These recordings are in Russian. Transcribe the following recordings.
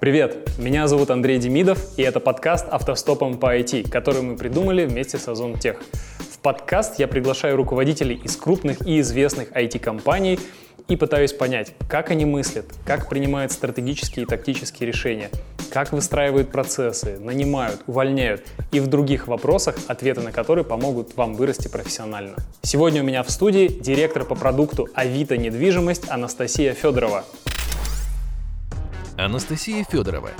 Привет, меня зовут Андрей Демидов, и это подкаст «Автостопом по IT», который мы придумали вместе с Озон Тех. В подкаст я приглашаю руководителей из крупных и известных IT-компаний и пытаюсь понять, как они мыслят, как принимают стратегические и тактические решения, как выстраивают процессы, нанимают, увольняют и в других вопросах, ответы на которые помогут вам вырасти профессионально. Сегодня у меня в студии директор по продукту Авито недвижимость Анастасия Федорова. Анастасия Федорова,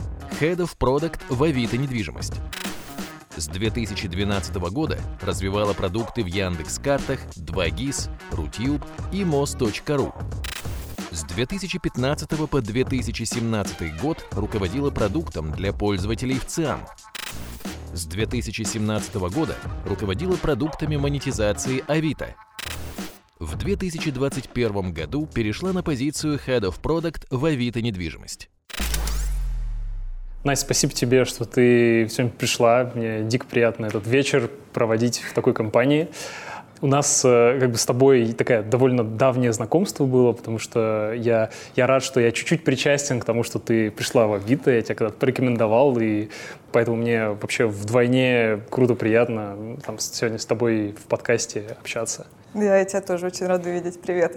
Head of Product в Авито недвижимость. С 2012 года развивала продукты в Яндекс.Картах, 2GIS, Рутюб и Мост.ру. С 2015 по 2017 год руководила продуктом для пользователей в ЦИАН. С 2017 года руководила продуктами монетизации Авито. В 2021 году перешла на позицию Head of Product в Авито недвижимость. Настя, спасибо тебе, что ты сегодня пришла. Мне дико приятно этот вечер проводить в такой компании. У нас э, как бы с тобой такая довольно давнее знакомство было, потому что я, я рад, что я чуть-чуть причастен к тому, что ты пришла в Авито, я тебя когда-то порекомендовал, и поэтому мне вообще вдвойне круто, приятно там, сегодня с тобой в подкасте общаться. Да, я тебя тоже очень рада видеть. Привет.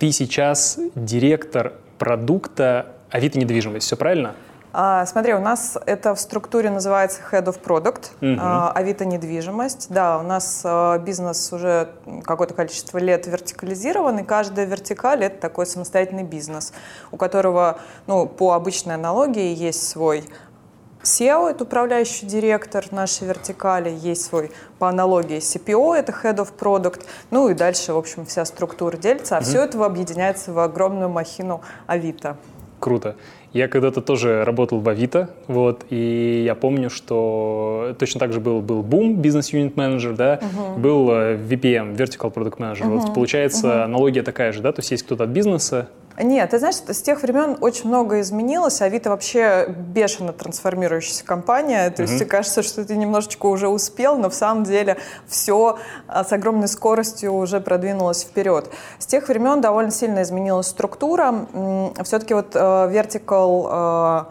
Ты сейчас директор продукта Авито недвижимость, все правильно? А, смотри, у нас это в структуре называется Head of Product, угу. а, Авито недвижимость. Да, у нас а, бизнес уже какое-то количество лет вертикализирован, и каждая вертикаль — это такой самостоятельный бизнес, у которого, ну, по обычной аналогии есть свой SEO — это управляющий директор нашей вертикали, есть свой, по аналогии, CPO — это Head of Product, ну и дальше, в общем, вся структура делится, а угу. все это объединяется в огромную махину Авито. Круто. Я когда-то тоже работал в Авито, вот, и я помню, что точно так же был, был Boom, бизнес-юнит менеджер, да, uh-huh. был э, VPM, Vertical Product Manager. Uh-huh. Вот, получается, uh-huh. аналогия такая же, да, то есть есть кто-то от бизнеса, нет, ты знаешь, с тех времен очень много изменилось. Авито вообще бешено трансформирующаяся компания. То есть mm-hmm. кажется, что ты немножечко уже успел, но в самом деле все а, с огромной скоростью уже продвинулось вперед. С тех времен довольно сильно изменилась структура. Все-таки вот uh, vertical uh,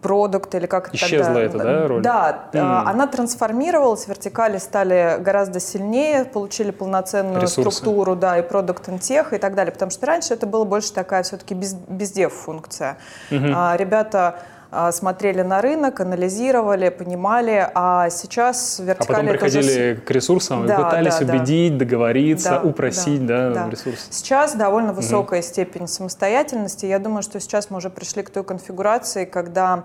продукт или как Исчезла тогда... это, да, роль? Да, mm. она трансформировалась, вертикали стали гораздо сильнее, получили полноценную Ресурсы. структуру, да, и продукт интех и так далее, потому что раньше это была больше такая все-таки без, бездев функция. Mm-hmm. А, ребята смотрели на рынок, анализировали, понимали, а сейчас вертикали... А потом приходили уже... к ресурсам да, и пытались да, убедить, да. договориться, да, упросить да, да, да. ресурсы. Сейчас довольно высокая угу. степень самостоятельности. Я думаю, что сейчас мы уже пришли к той конфигурации, когда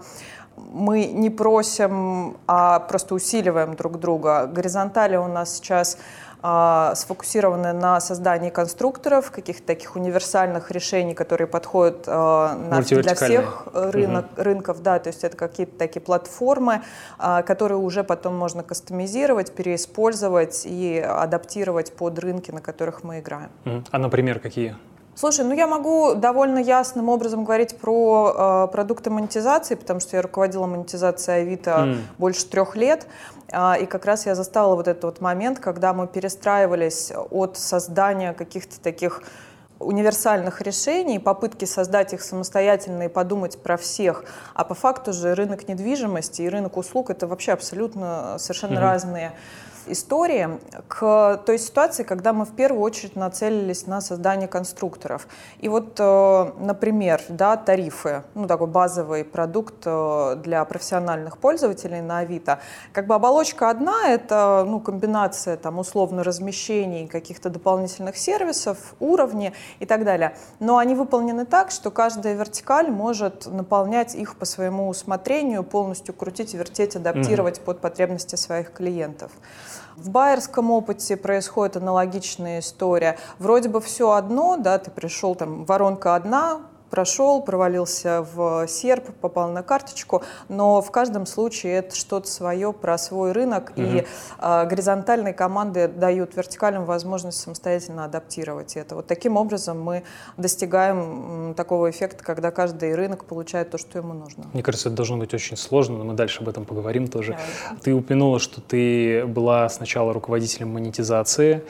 мы не просим, а просто усиливаем друг друга. Горизонтали у нас сейчас а, сфокусированы на создании конструкторов, каких-то таких универсальных решений, которые подходят а, на, для всех рынок, угу. рынков. Да, то есть это какие-то такие платформы, а, которые уже потом можно кастомизировать, переиспользовать и адаптировать под рынки, на которых мы играем. А, например, какие? Слушай, ну я могу довольно ясным образом говорить про э, продукты монетизации, потому что я руководила монетизацией Авито mm. больше трех лет. Э, и как раз я застала вот этот вот момент, когда мы перестраивались от создания каких-то таких универсальных решений, попытки создать их самостоятельно и подумать про всех. А по факту же рынок недвижимости и рынок услуг это вообще абсолютно совершенно mm-hmm. разные истории к той ситуации, когда мы в первую очередь нацелились на создание конструкторов. И вот, э, например, да, тарифы, ну такой базовый продукт э, для профессиональных пользователей на Авито. Как бы оболочка одна, это ну, комбинация там условно размещений каких-то дополнительных сервисов, уровни и так далее. Но они выполнены так, что каждая вертикаль может наполнять их по своему усмотрению, полностью крутить, вертеть, адаптировать mm-hmm. под потребности своих клиентов. В байерском опыте происходит аналогичная история. Вроде бы все одно, да, ты пришел, там, воронка одна, прошел, провалился в серп, попал на карточку, но в каждом случае это что-то свое про свой рынок, угу. и э, горизонтальные команды дают вертикальным возможность самостоятельно адаптировать это. Вот таким образом мы достигаем такого эффекта, когда каждый рынок получает то, что ему нужно. Мне кажется, это должно быть очень сложно, но мы дальше об этом поговорим тоже. Да. Ты упомянула, что ты была сначала руководителем монетизации,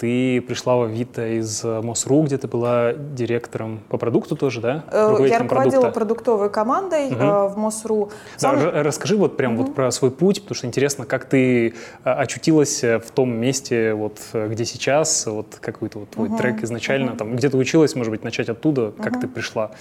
ты пришла в Авито из э, МОСРУ, где ты была директором по продукту тоже, да? Э, я руководила продукта. продуктовой командой угу. в МОСРУ. Сам... Да, расскажи вот прям угу. вот про свой путь, потому что интересно, как ты очутилась в том месте, вот где сейчас, вот какой-то вот твой угу. трек изначально, угу. там где ты училась, может быть, начать оттуда, как угу. ты пришла?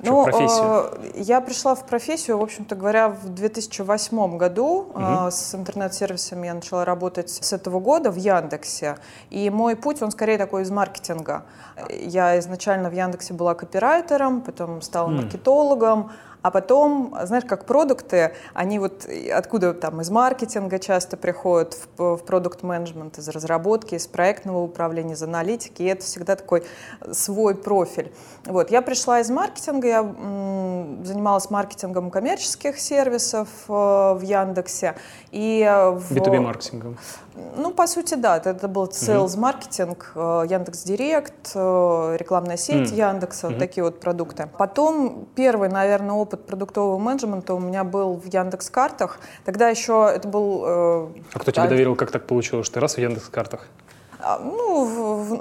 Ну, профессию? Э, я пришла в профессию, в общем-то говоря, в 2008 году. Угу. С интернет-сервисами я начала работать с этого года в Яндексе. И мой путь, он скорее такой из маркетинга. Я изначально в Яндексе была копирайтером, потом стала маркетологом, а потом, знаешь, как продукты, они вот откуда там из маркетинга часто приходят в, в продукт-менеджмент, из разработки, из проектного управления, из аналитики, и это всегда такой свой профиль. Вот, я пришла из маркетинга, я м, занималась маркетингом коммерческих сервисов э, в Яндексе. И в... B2B маркетингом. Ну, по сути, да. Это был sales маркетинг, э, Яндекс Директ, э, рекламная сеть mm. Яндекса, mm-hmm. вот такие вот продукты. Потом первый, наверное, опыт продуктового менеджмента у меня был в Яндекс Картах. Тогда еще это был... Э, а кто тебе доверил, как так получилось, что ты раз в Яндекс Картах? А, ну,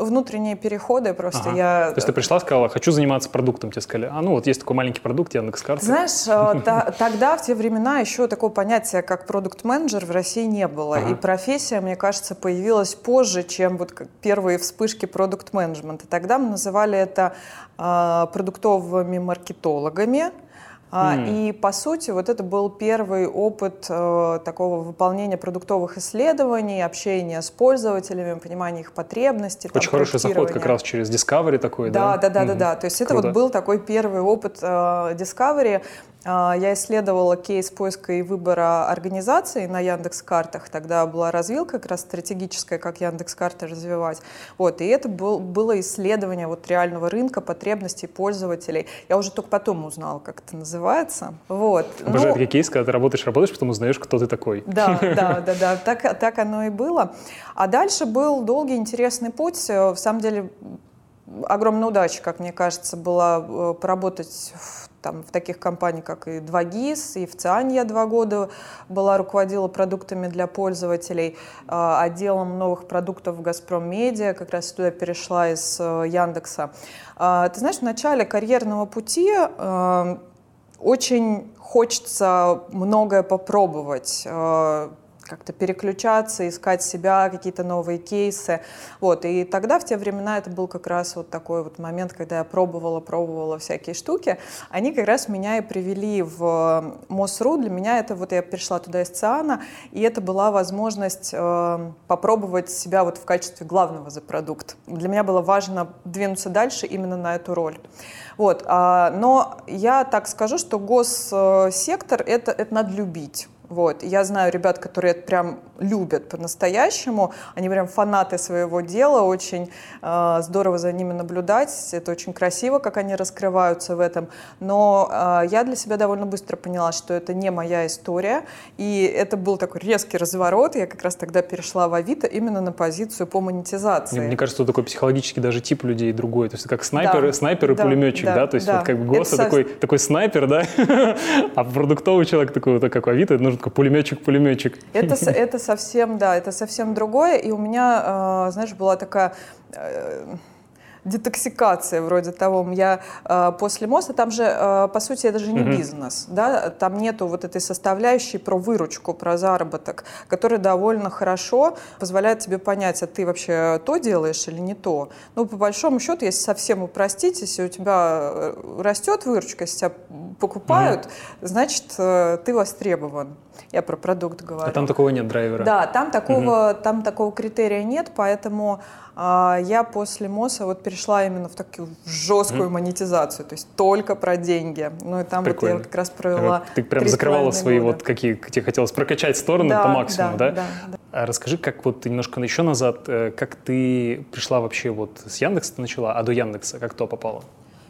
внутренние переходы просто ага. я... То есть ты пришла, сказала, хочу заниматься продуктом, тебе сказали, а ну вот есть такой маленький продукт, Яндекс.Карты. Знаешь, э, тогда, в те времена, еще такого понятия, как продукт-менеджер в России не было. И профессия, мне кажется, появилась позже, чем вот первые вспышки продукт-менеджмента. Тогда мы называли это а, продуктовыми маркетологами, Mm. И, по сути, вот это был первый опыт э, такого выполнения продуктовых исследований, общения с пользователями, понимания их потребностей. Очень хороший заход как раз через Discovery такой, да? Да, да, да, mm-hmm. да, да. То есть Круто. это вот был такой первый опыт э, Discovery. А, я исследовала кейс поиска и выбора организаций на Яндекс Картах. Тогда была развилка как раз стратегическая, как Яндекс Карты развивать. Вот, и это был, было исследование вот реального рынка, потребностей пользователей. Я уже только потом узнала, как это называется. Вот. Обожаю ну, такие кейсы, когда ты работаешь, работаешь, потом узнаешь, кто ты такой. Да, да, да, да, так, так оно и было. А дальше был долгий интересный путь. В самом деле огромная удача, как мне кажется, была э, поработать в там, в таких компаниях, как и 2GIS, и в ЦИАН я два года была, руководила продуктами для пользователей, а, отделом новых продуктов в «Газпром Медиа», как раз туда перешла из э, Яндекса. А, ты знаешь, в начале карьерного пути э, очень хочется многое попробовать, э, как-то переключаться, искать себя, какие-то новые кейсы. Вот. И тогда, в те времена, это был как раз вот такой вот момент, когда я пробовала, пробовала всякие штуки. Они как раз меня и привели в МОСРУ. Для меня это вот я пришла туда из ЦИАНа, и это была возможность э, попробовать себя вот в качестве главного за продукт. Для меня было важно двинуться дальше именно на эту роль. Вот. А, но я так скажу, что госсектор это, это надо любить. Вот. Я знаю ребят, которые это прям любят по-настоящему. Они прям фанаты своего дела, очень э, здорово за ними наблюдать. Это очень красиво, как они раскрываются в этом. Но э, я для себя довольно быстро поняла, что это не моя история. И это был такой резкий разворот. Я как раз тогда перешла в Авито именно на позицию по монетизации. Мне, мне кажется, что такой психологически даже тип людей другой. То есть как снайпер, да, снайпер и да, пулеметчик, да? да? То есть да. вот как бы ГОСТ такой, такой снайпер, да? а продуктовый человек такой, вот как Авито, нужен такой пулеметчик-пулеметчик. Это, это совсем, да, это совсем другое. И у меня, э, знаешь, была такая э, детоксикация вроде того. Я э, после моста, там же, э, по сути, это же не mm-hmm. бизнес, да, там нету вот этой составляющей про выручку, про заработок, которая довольно хорошо позволяет тебе понять, а ты вообще то делаешь или не то. Ну, по большому счету, если совсем упростить, если у тебя э, растет выручка, если тебя покупают, mm-hmm. значит, э, ты востребован. Я про продукт говорю. А там такого нет драйвера? Да, там такого, угу. там такого критерия нет, поэтому а, я после МОСа вот перешла именно в такую жесткую угу. монетизацию, то есть только про деньги. Ну и там Прикольно. вот я как раз провела Ты прям закрывала свои года. вот какие, тебе хотелось прокачать стороны да, по максимуму, да? Да, да, да. А расскажи, как вот немножко еще назад, э, как ты пришла вообще вот с Яндекса ты начала, а до Яндекса как то попала?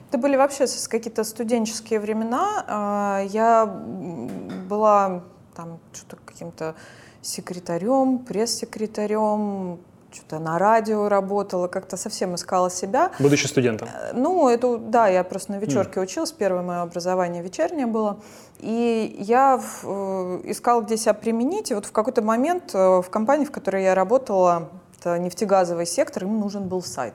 Это были вообще какие-то студенческие времена. А, я была там что-то каким-то секретарем, пресс-секретарем, что-то на радио работала, как-то совсем искала себя. Будучи студентом? Э, ну, это, да, я просто на вечерке mm. училась, первое мое образование вечернее было. И я э, искала, где себя применить, и вот в какой-то момент э, в компании, в которой я работала это нефтегазовый сектор, им нужен был сайт.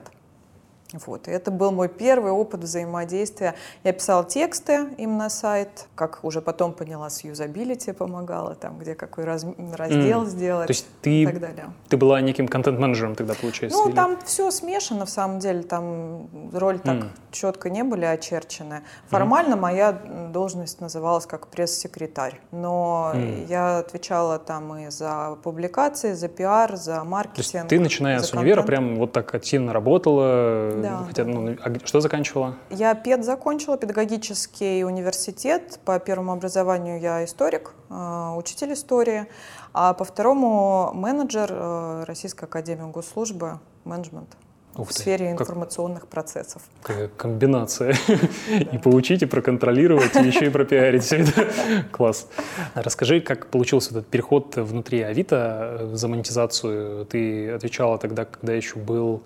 Вот. И это был мой первый опыт взаимодействия. Я писала тексты им на сайт, как уже потом поняла, с юзабилити помогала, там, где какой раз, раздел mm. сделать То есть ты, и так далее. Ты была неким контент-менеджером тогда, получается? Ну, или? там все смешано, в самом деле, там роли так mm. четко не были очерчены. Формально mm. моя должность называлась как пресс-секретарь, но mm. я отвечала там и за публикации, за пиар, за маркетинг. То есть ты, начиная с универа, прям вот так активно работала, да. Хотя, ну, а что заканчивала? Я ПЕД закончила, педагогический университет. По первому образованию я историк, э, учитель истории, а по второму менеджер э, Российской академии госслужбы, менеджмент. Ух в ты, сфере информационных как, процессов. Какая комбинация. И поучить, и проконтролировать, и еще и пропиарить все это. Класс. Расскажи, как получился этот переход внутри Авито э, за монетизацию. Ты отвечала тогда, когда еще был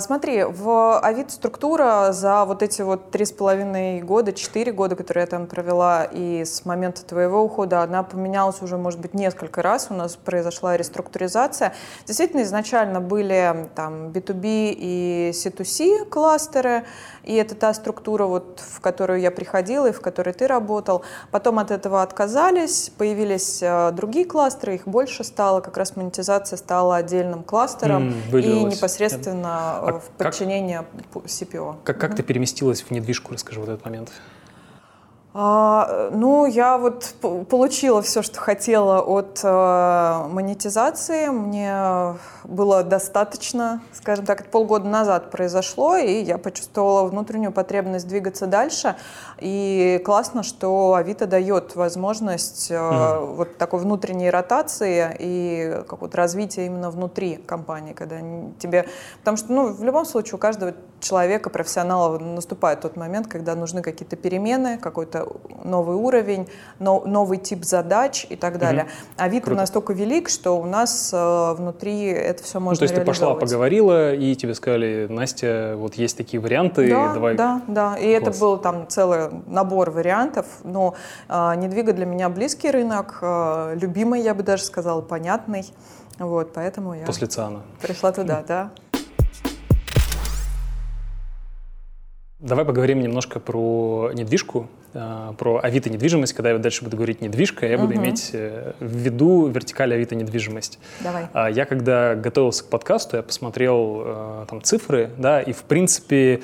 Смотри, в Авито структура за вот эти вот три с половиной года, четыре года, которые я там провела, и с момента твоего ухода, она поменялась уже, может быть, несколько раз. У нас произошла реструктуризация. Действительно, изначально были там B2B и C2C кластеры, и это та структура, вот, в которую я приходила и в которой ты работал. Потом от этого отказались, появились э, другие кластеры, их больше стало, как раз монетизация стала отдельным кластером mm, и непосредственно а в подчинение как, CPO. Как, как mm-hmm. ты переместилась в недвижку, расскажи вот этот момент. А, ну, я вот получила все, что хотела от э, монетизации. Мне было достаточно, скажем так, это полгода назад произошло, и я почувствовала внутреннюю потребность двигаться дальше. И классно, что Авито дает возможность mm вот такой внутренней ротации и какого-то развития именно внутри компании, когда тебе... Потому что, ну, в любом случае у каждого человека, профессионала наступает тот момент, когда нужны какие-то перемены, какой-то новый уровень, но, новый тип задач и так далее. Mm-hmm. Авито Круто. настолько велик, что у нас э, внутри это все можно ну, То есть ты пошла, поговорила, и тебе сказали, Настя, вот есть такие варианты, да, давай... Да, да, и Класс. это был там целый набор вариантов, но э, недвига для меня близкий рынок, э, любимый, я бы даже сказала, понятный, вот, поэтому я... После ЦИАНа. Пришла туда, да. Давай поговорим немножко про недвижку, э, про Авито недвижимость. Когда я дальше буду говорить недвижка, я буду угу. иметь э, в виду вертикаль Авито недвижимость. Давай. А, я когда готовился к подкасту, я посмотрел э, там цифры, да, и в принципе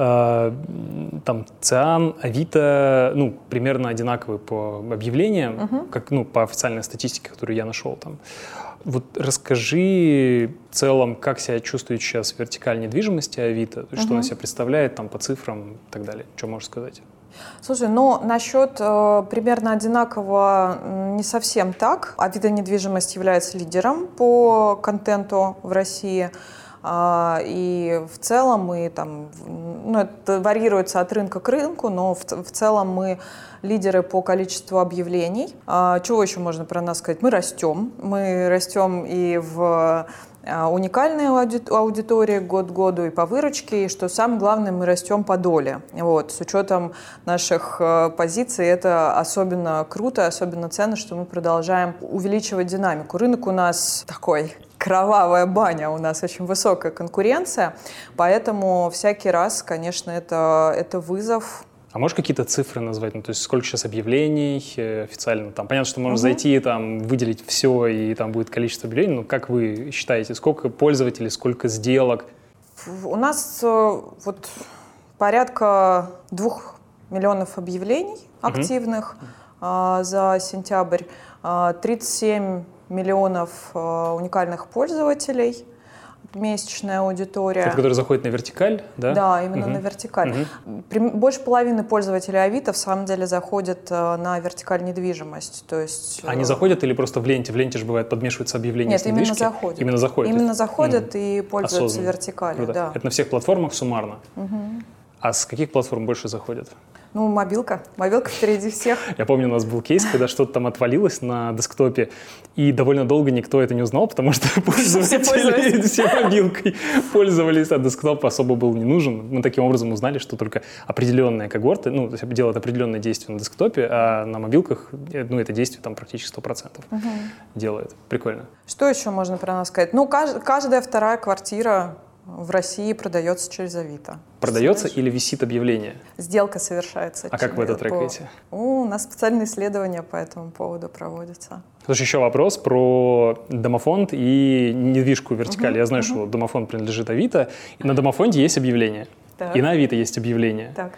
там ЦИАН, Авито, ну, примерно одинаковые по объявлениям, угу. как, ну, по официальной статистике, которую я нашел там. Вот расскажи в целом, как себя чувствует сейчас вертикаль недвижимости Авито, угу. что она себя представляет там по цифрам и так далее. Что можешь сказать? Слушай, ну насчет э, примерно одинаково не совсем так. Авито недвижимость является лидером по контенту в России. А, и в целом мы там, ну, это варьируется от рынка к рынку, но в, в целом мы лидеры по количеству объявлений. А, чего еще можно про нас сказать? Мы растем. Мы растем и в а, уникальной аудитории год году и по выручке, и что самое главное, мы растем по доле. Вот, с учетом наших позиций это особенно круто, особенно ценно, что мы продолжаем увеличивать динамику. Рынок у нас такой кровавая баня, у нас очень высокая конкуренция, поэтому всякий раз, конечно, это, это вызов, а можешь какие-то цифры назвать? Ну, то есть сколько сейчас объявлений э, официально? Там понятно, что можно угу. зайти, там, выделить все, и там будет количество объявлений. Но как вы считаете, сколько пользователей, сколько сделок? У нас э, вот порядка двух миллионов объявлений активных угу. за сентябрь, 37 а, миллионов э, уникальных пользователей – месячная аудитория. Это который заходит на вертикаль, да? Да, именно угу. на вертикаль. Угу. Больше половины пользователей Авито в самом деле заходят э, на вертикаль недвижимость. То есть, Они э, заходят или просто в ленте? В ленте же бывает подмешиваются объявления Нет, именно заходят. Именно заходят? Именно заходят угу. и пользуются Осознанно. вертикалью, да. Это на всех платформах суммарно? Угу. А с каких платформ больше заходят? Ну, мобилка. Мобилка впереди всех. Я помню, у нас был кейс, когда что-то там отвалилось на десктопе, и довольно долго никто это не узнал, потому что пользователи все мобилкой пользовались, а десктоп особо был не нужен. Мы таким образом узнали, что только определенные когорты, ну, делают определенные действия на десктопе, а на мобилках, э, ну, это действие там практически 100% угу. делает. Прикольно. Что еще можно про нас сказать? Ну, каждая вторая квартира в России продается через Авито. Продается или висит объявление? Сделка совершается. А как вы это трекаете? По... У нас специальные исследования по этому поводу проводятся. Слушай, еще вопрос про домофонд и недвижку вертикаль. Угу, Я знаю, угу. что домофонд принадлежит Авито, на домофонде есть объявление. Так. И на Авито есть объявление. Так.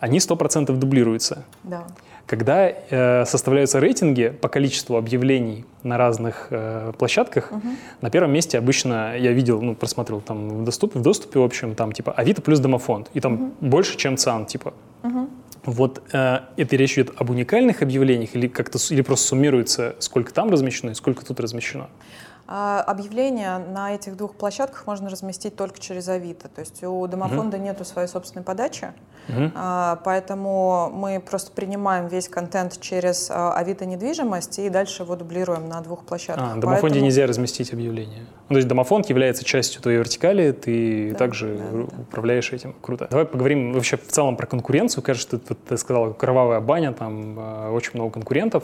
Они 100% дублируются. Да. Когда э, составляются рейтинги по количеству объявлений на разных э, площадках, угу. на первом месте обычно я видел, ну, просмотрел там в доступе, в доступе, в общем, там типа Авито плюс домофонд, и там угу. больше, чем ЦАН, типа. Угу. Вот э, это речь идет об уникальных объявлениях или как-то или просто суммируется, сколько там размещено и сколько тут размещено? А объявления на этих двух площадках можно разместить только через Авито. То есть у домофонда mm-hmm. нету своей собственной подачи, mm-hmm. поэтому мы просто принимаем весь контент через а, Авито недвижимость и дальше его дублируем на двух площадках. А, в домофонде поэтому... нельзя разместить объявление. Ну, то есть домофонд является частью твоей вертикали, ты да, также да, да. управляешь этим. Круто. Давай поговорим вообще в целом про конкуренцию. Кажется, ты, ты сказал, кровавая баня, там очень много конкурентов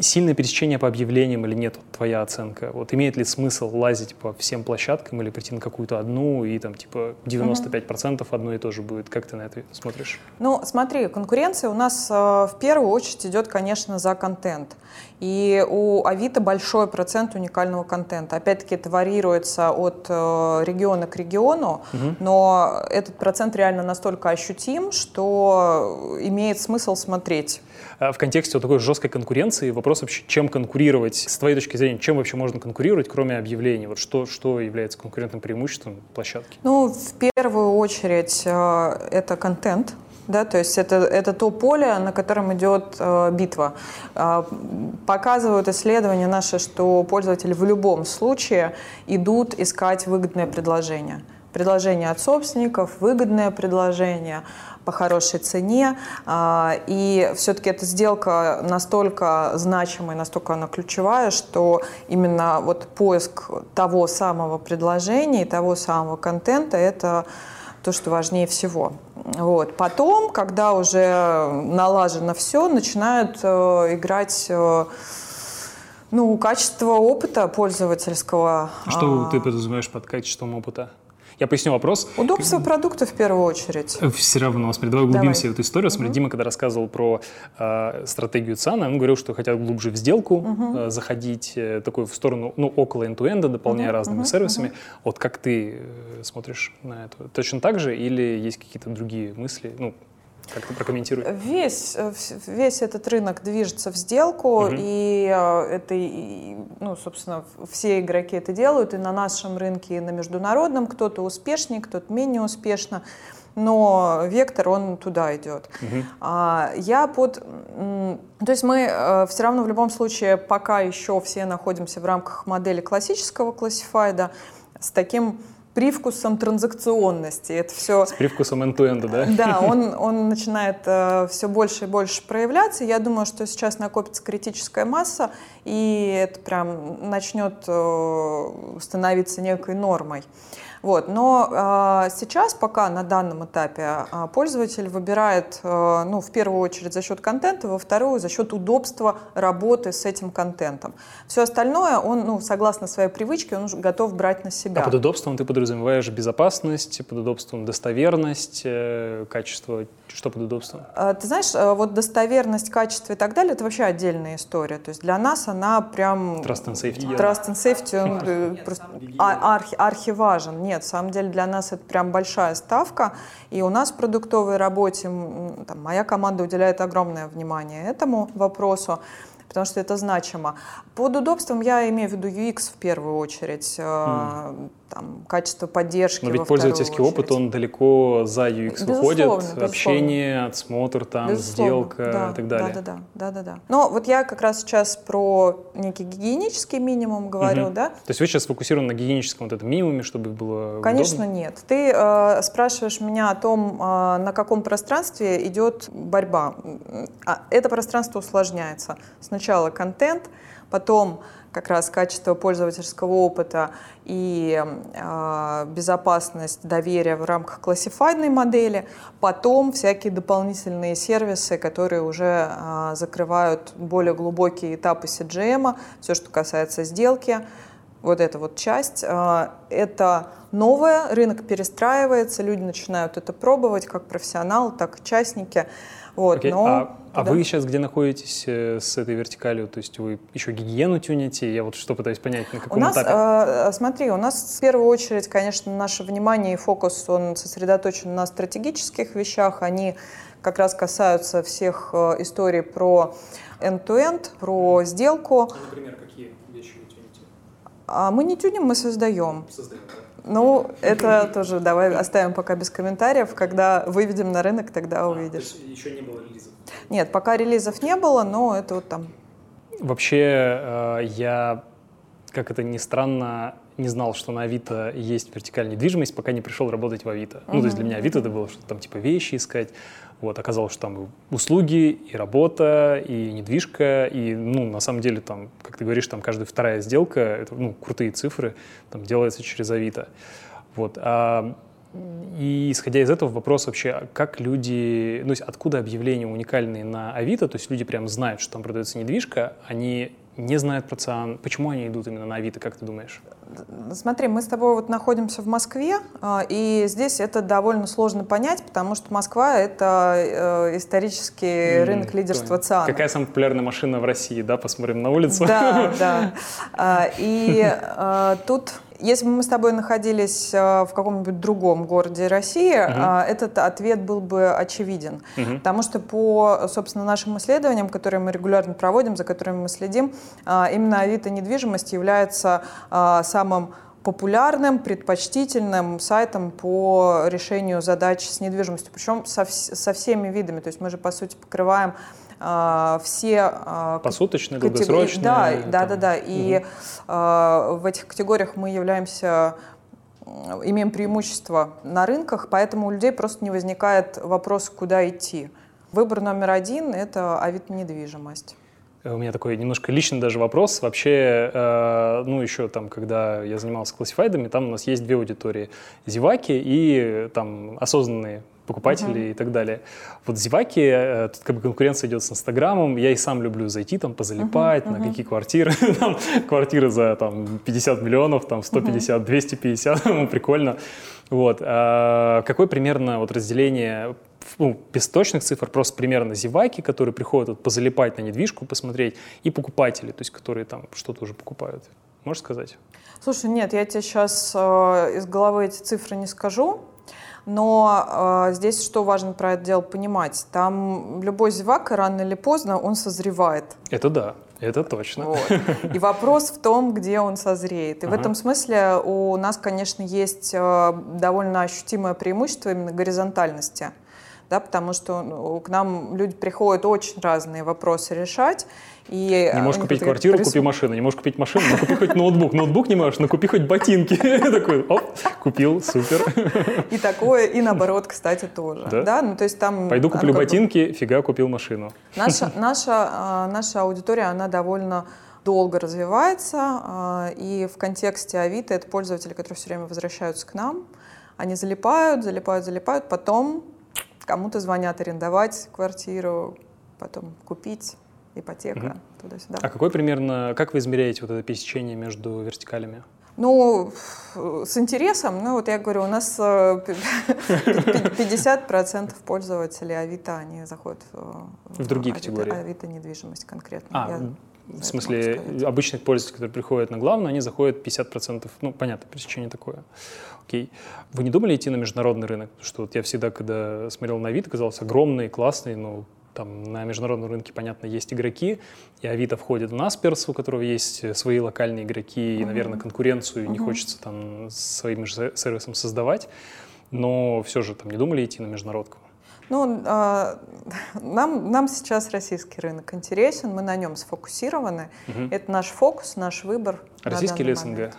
сильное пересечение по объявлениям или нет, твоя оценка? Вот имеет ли смысл лазить по всем площадкам или прийти на какую-то одну и там типа 95% угу. одно и то же будет? Как ты на это смотришь? Ну, смотри, конкуренция у нас э, в первую очередь идет, конечно, за контент. И у Авито большой процент уникального контента. Опять-таки это варьируется от э, региона к региону, угу. но этот процент реально настолько ощутим, что имеет смысл смотреть. А в контексте вот такой жесткой конкуренции вопрос вообще, чем конкурировать, с твоей точки зрения, чем вообще можно конкурировать, кроме объявлений? Вот что, что является конкурентным преимуществом площадки? Ну, в первую очередь э, это контент, да, то есть это, это то поле, на котором идет э, битва. Э, показывают исследования наши, что пользователи в любом случае идут искать выгодное предложение. Предложение от собственников, выгодное предложение по хорошей цене. Э, и все-таки эта сделка настолько значимая, настолько она ключевая, что именно вот поиск того самого предложения и того самого контента – это то, что важнее всего. Вот. Потом, когда уже налажено все, начинают э, играть э, ну, качество опыта пользовательского. Что а... ты подразумеваешь под качеством опыта? Я поясню вопрос. Удобство продукта в первую очередь. Э, Все равно, смотри, давай углубимся давай. в эту историю. Смотри, угу. Дима, когда рассказывал про э, стратегию ЦАНа, он говорил, что хотят глубже в сделку угу. э, заходить, э, такой в сторону, ну, около интуэнда, дополняя угу. разными угу. сервисами. Угу. Вот как ты э, смотришь на это? Точно так же или есть какие-то другие мысли? Ну, как ты прокомментируй? Весь, э, весь этот рынок движется в сделку, угу. и э, это, ну, собственно, все игроки это делают, и на нашем рынке, и на международном кто-то успешнее, кто-то менее успешно, но вектор, он туда идет. Угу. А, я под... То есть мы э, все равно в любом случае пока еще все находимся в рамках модели классического классифайда с таким привкусом транзакционности. Это все... С привкусом end-to-end, да? Да, он, он начинает э, все больше и больше проявляться. Я думаю, что сейчас накопится критическая масса, и это прям начнет э, становиться некой нормой. Вот. Но э, сейчас пока на данном этапе э, пользователь выбирает, э, ну, в первую очередь за счет контента, во вторую за счет удобства работы с этим контентом. Все остальное он, ну, согласно своей привычке, он готов брать на себя. А под удобством ты подразумеваешь безопасность, под удобством достоверность, э, качество, что под удобством? Э, ты знаешь, э, вот достоверность, качество и так далее, это вообще отдельная история. То есть для нас она прям... Trust and safety. Trust and safety, он э, просто архи, архиважен. Нет, на самом деле для нас это прям большая ставка, и у нас в продуктовой работе там, моя команда уделяет огромное внимание этому вопросу потому что это значимо. Под удобством я имею в виду UX в первую очередь. Mm. Там, качество поддержки. Но ведь пользовательский опыт, он далеко за UX безусловно, выходит. Безусловно. Общение, отсмотр, там, безусловно, сделка да, и так далее. Да, да, да, да, да. Но вот я как раз сейчас про некий гигиенический минимум говорю, угу. да. То есть вы сейчас сфокусированы на гигиеническом вот этом минимуме, чтобы было Конечно, удобно? нет. Ты э, спрашиваешь меня о том, э, на каком пространстве идет борьба. А это пространство усложняется. Сначала контент, потом как раз качество пользовательского опыта и э, безопасность доверия в рамках классифайдной модели, потом всякие дополнительные сервисы, которые уже э, закрывают более глубокие этапы CGM, все, что касается сделки, вот эта вот часть, э, это новое, рынок перестраивается, люди начинают это пробовать, как профессионалы, так и частники. Вот, okay. но, а, а вы сейчас где находитесь э, с этой вертикалью? То есть вы еще гигиену тюните? Я вот что пытаюсь понять, на каком у нас, этапе? Э, смотри, у нас в первую очередь, конечно, наше внимание и фокус, он сосредоточен на стратегических вещах. Они как раз касаются всех э, историй про end-to-end, про сделку. А, например, какие вещи вы тюните? А мы не тюним, мы создаем. Создаем, да. Ну, это тоже давай оставим пока без комментариев. Когда выведем на рынок, тогда а, увидишь. То есть еще не было релизов? Нет, пока релизов не было, но это вот там. Вообще, э, я, как это ни странно, не знал, что на Авито есть вертикальная недвижимость, пока не пришел работать в Авито. Uh-huh. Ну, то есть для меня Авито это было что-то там типа вещи искать. Вот, оказалось, что там и услуги, и работа, и недвижка, и, ну, на самом деле, там, как ты говоришь, там каждая вторая сделка, это, ну, крутые цифры, там, делается через Авито. Вот, а, и исходя из этого вопрос вообще, как люди, ну, то есть откуда объявления уникальные на Авито, то есть люди прям знают, что там продается недвижка, они не знают про ЦИАН. Почему они идут именно на Авито, как ты думаешь? Смотри, мы с тобой вот находимся в Москве, а, и здесь это довольно сложно понять, потому что Москва — это э, исторический mm, рынок лидерства ЦИАНа. Какая самая популярная машина в России, да? Посмотрим на улицу. Да, да. А, и а, тут если бы мы с тобой находились в каком-нибудь другом городе России, uh-huh. этот ответ был бы очевиден. Uh-huh. Потому что по, собственно, нашим исследованиям, которые мы регулярно проводим, за которыми мы следим, именно Авито недвижимость является самым популярным, предпочтительным сайтом по решению задач с недвижимостью, причем со, со всеми видами. То есть мы же, по сути, покрываем э, все... Э, Посуточные, долгосрочные. Да, да, да, да. И угу. э, в этих категориях мы являемся имеем преимущество на рынках, поэтому у людей просто не возникает вопрос, куда идти. Выбор номер один – это Авито недвижимость. У меня такой немножко личный даже вопрос. Вообще, э, ну, еще там, когда я занимался классифайдами, там у нас есть две аудитории. Зеваки и там осознанные покупатели uh-huh. и так далее. Вот зеваки, э, тут как бы конкуренция идет с Инстаграмом, я и сам люблю зайти там позалипать, uh-huh. на uh-huh. какие квартиры, там, квартиры за там 50 миллионов, там 150, uh-huh. 250, ну, прикольно. Вот. А какое примерно вот разделение ну, без точных цифр, просто примерно зеваки, которые приходят вот, позалипать на недвижку, посмотреть, и покупатели, то есть которые там что-то уже покупают. Можешь сказать? Слушай, нет, я тебе сейчас э, из головы эти цифры не скажу, но э, здесь что важно про это дело понимать? Там любой зевак рано или поздно он созревает. Это да. Это точно. Вот. И вопрос в том, где он созреет. И ага. в этом смысле у нас, конечно, есть э, довольно ощутимое преимущество именно горизонтальности да, потому что ну, к нам люди приходят очень разные вопросы решать. И не можешь купить квартиру, купи машину. Не можешь купить машину, ну купи хоть ноутбук. Ноутбук не можешь, но купи хоть ботинки. Такой, оп, купил, супер. И такое, и наоборот, кстати, тоже. Да? да? Ну, то есть там... Пойду куплю ботинки, фига, купил машину. Наша, наша, а, наша аудитория, она довольно долго развивается, а, и в контексте Авито это пользователи, которые все время возвращаются к нам, они залипают, залипают, залипают, потом Кому-то звонят арендовать квартиру, потом купить, ипотека, угу. туда-сюда. А какой примерно, как вы измеряете вот это пересечение между вертикалями? Ну, с интересом, ну вот я говорю, у нас 50% э, пользователей Авито, они заходят в, в другие Авито, категории. Авито недвижимость конкретно. А, я в смысле, обычных пользователей, которые приходят на главную, они заходят 50%. Ну, понятно, пересечение такое. Окей. Вы не думали идти на международный рынок? Потому что вот я всегда, когда смотрел на вид, казался огромный, классный, но там на международном рынке, понятно, есть игроки, и Авито входит в Насперс, у которого есть свои локальные игроки, и, наверное, конкуренцию не хочется там своим же сервисом создавать, но все же там не думали идти на международку? Ну, э, нам, нам сейчас российский рынок интересен, мы на нем сфокусированы. Угу. Это наш фокус, наш выбор. Российский или СНГ?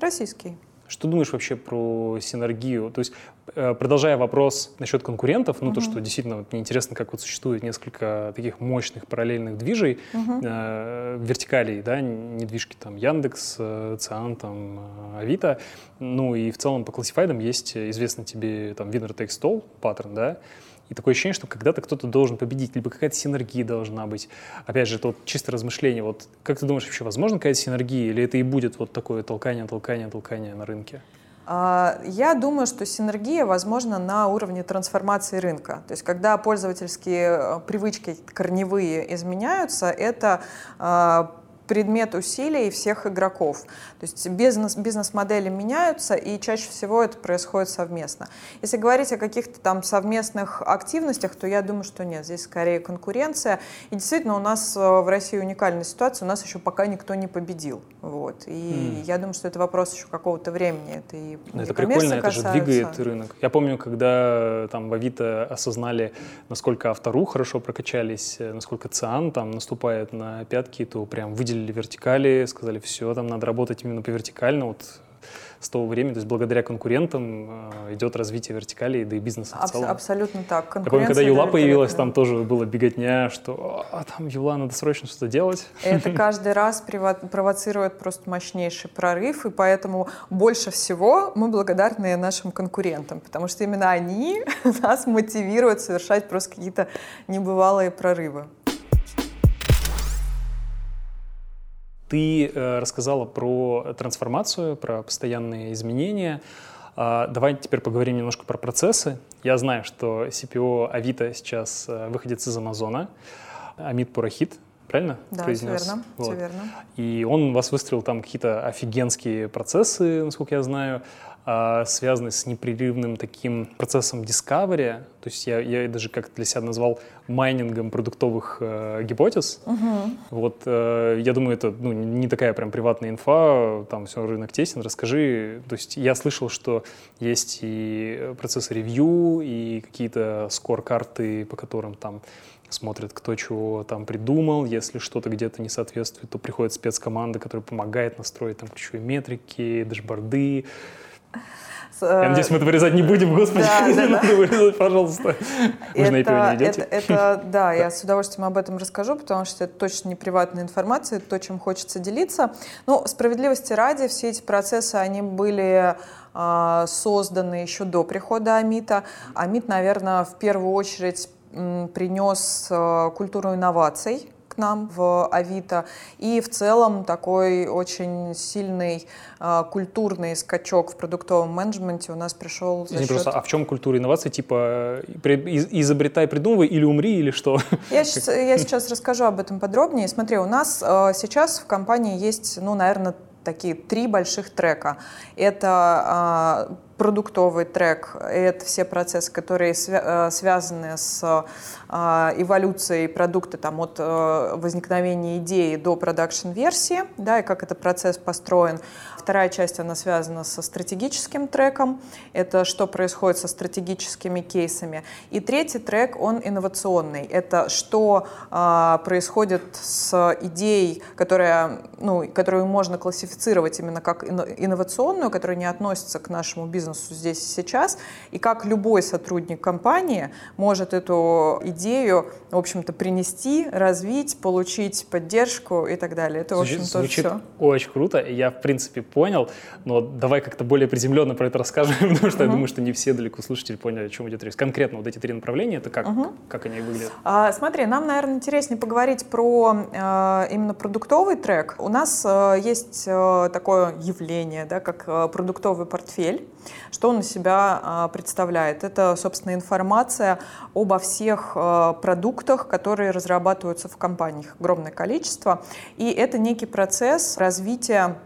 Российский. Что думаешь вообще про синергию? То есть, э, продолжая вопрос насчет конкурентов, ну, uh то, что действительно вот, мне интересно, как вот существует несколько таких мощных параллельных движей, uh э, вертикалей, да, недвижки там Яндекс, э, Циан, там, э, Авито, ну, и в целом по классифайдам есть известный тебе там winner takes all паттерн, да, и такое ощущение, что когда-то кто-то должен победить, либо какая-то синергия должна быть. Опять же, это вот чисто размышление. Вот как ты думаешь, вообще возможно какая-то синергия, или это и будет вот такое толкание, толкание, толкание на рынке? А, я думаю, что синергия возможна на уровне трансформации рынка. То есть, когда пользовательские э, привычки корневые изменяются, это а, предмет усилий всех игроков. То есть бизнес, бизнес-модели меняются, и чаще всего это происходит совместно. Если говорить о каких-то там совместных активностях, то я думаю, что нет, здесь скорее конкуренция. И действительно, у нас э, в России уникальная ситуация, у нас еще пока никто не победил. Вот. И mm. я думаю, что это вопрос еще какого-то времени. Это и Это прикольно, это же двигает рынок. Я помню, когда там в Авито осознали, насколько Автору хорошо прокачались, э, насколько ЦИАН там наступает на пятки, то прям выделили выделили вертикали, сказали, все, там надо работать именно по вертикально, вот с того времени, то есть благодаря конкурентам э, идет развитие вертикали, да и бизнеса в целом. Абсолютно так. Я помню, когда Юла появилась, там тоже было беготня, что а, там Юла, надо срочно что-то делать. Это каждый раз провоцирует просто мощнейший прорыв, и поэтому больше всего мы благодарны нашим конкурентам, потому что именно они нас мотивируют совершать просто какие-то небывалые прорывы. Ты э, рассказала про трансформацию, про постоянные изменения. Э, давай теперь поговорим немножко про процессы. Я знаю, что CPO Авито сейчас э, выходит из Амазона. Амид Пурахит, правильно да, произнес? все верно, вот. все верно. И он вас выстроил там какие-то офигенские процессы, насколько я знаю. А, связаны с непрерывным таким процессом discovery. То есть я, я даже как для себя назвал майнингом продуктовых э, гипотез. Угу. Вот э, я думаю, это ну, не такая прям приватная инфа, там все рынок тесен. Расскажи. То есть я слышал, что есть и процессы ревью, и какие-то скор-карты, по которым там смотрят, кто чего там придумал. Если что-то где-то не соответствует, то приходит спецкоманда, которая помогает настроить там ключевые метрики, дашборды. Я надеюсь, мы это вырезать не будем, господи, да, не да, надо да. вырезать, пожалуйста. Вы это, на не идете? Это, это, да, я с удовольствием об этом расскажу, потому что это точно не приватная информация, это то, чем хочется делиться. Ну, справедливости ради, все эти процессы, они были э, созданы еще до прихода Амита. Амит, наверное, в первую очередь принес э, культуру инноваций, нам в Авито. И в целом такой очень сильный э, культурный скачок в продуктовом менеджменте у нас пришел за счет... просто, а в чем культура инноваций? Типа изобретай, придумывай или умри, или что? Я сейчас, я сейчас расскажу об этом подробнее. Смотри, у нас э, сейчас в компании есть, ну, наверное, такие три больших трека. Это э, продуктовый трек, это все процессы, которые свя- связаны с а, эволюцией продукта там, от э, возникновения идеи до продакшн-версии, да, и как этот процесс построен. Вторая часть, она связана со стратегическим треком, это что происходит со стратегическими кейсами. И третий трек, он инновационный, это что происходит с идеей, которая, ну, которую можно классифицировать именно как инновационную, которая не относится к нашему бизнесу здесь и сейчас, и как любой сотрудник компании может эту идею в общем-то, принести, развить, получить поддержку и так далее. Это, в общем, то Звучит все. очень круто. Я, в принципе, понял, но давай как-то более приземленно про это расскажем, потому что uh-huh. я думаю, что не все далеко слушатели поняли, о чем идет речь. Конкретно вот эти три направления, это как, uh-huh. как они выглядят? А, смотри, нам, наверное, интереснее поговорить про э, именно продуктовый трек. У нас э, есть э, такое явление, да, как э, продуктовый портфель. Что он из себя э, представляет? Это, собственно, информация обо всех Э, продуктах, которые разрабатываются в компаниях, огромное количество. И это некий процесс развития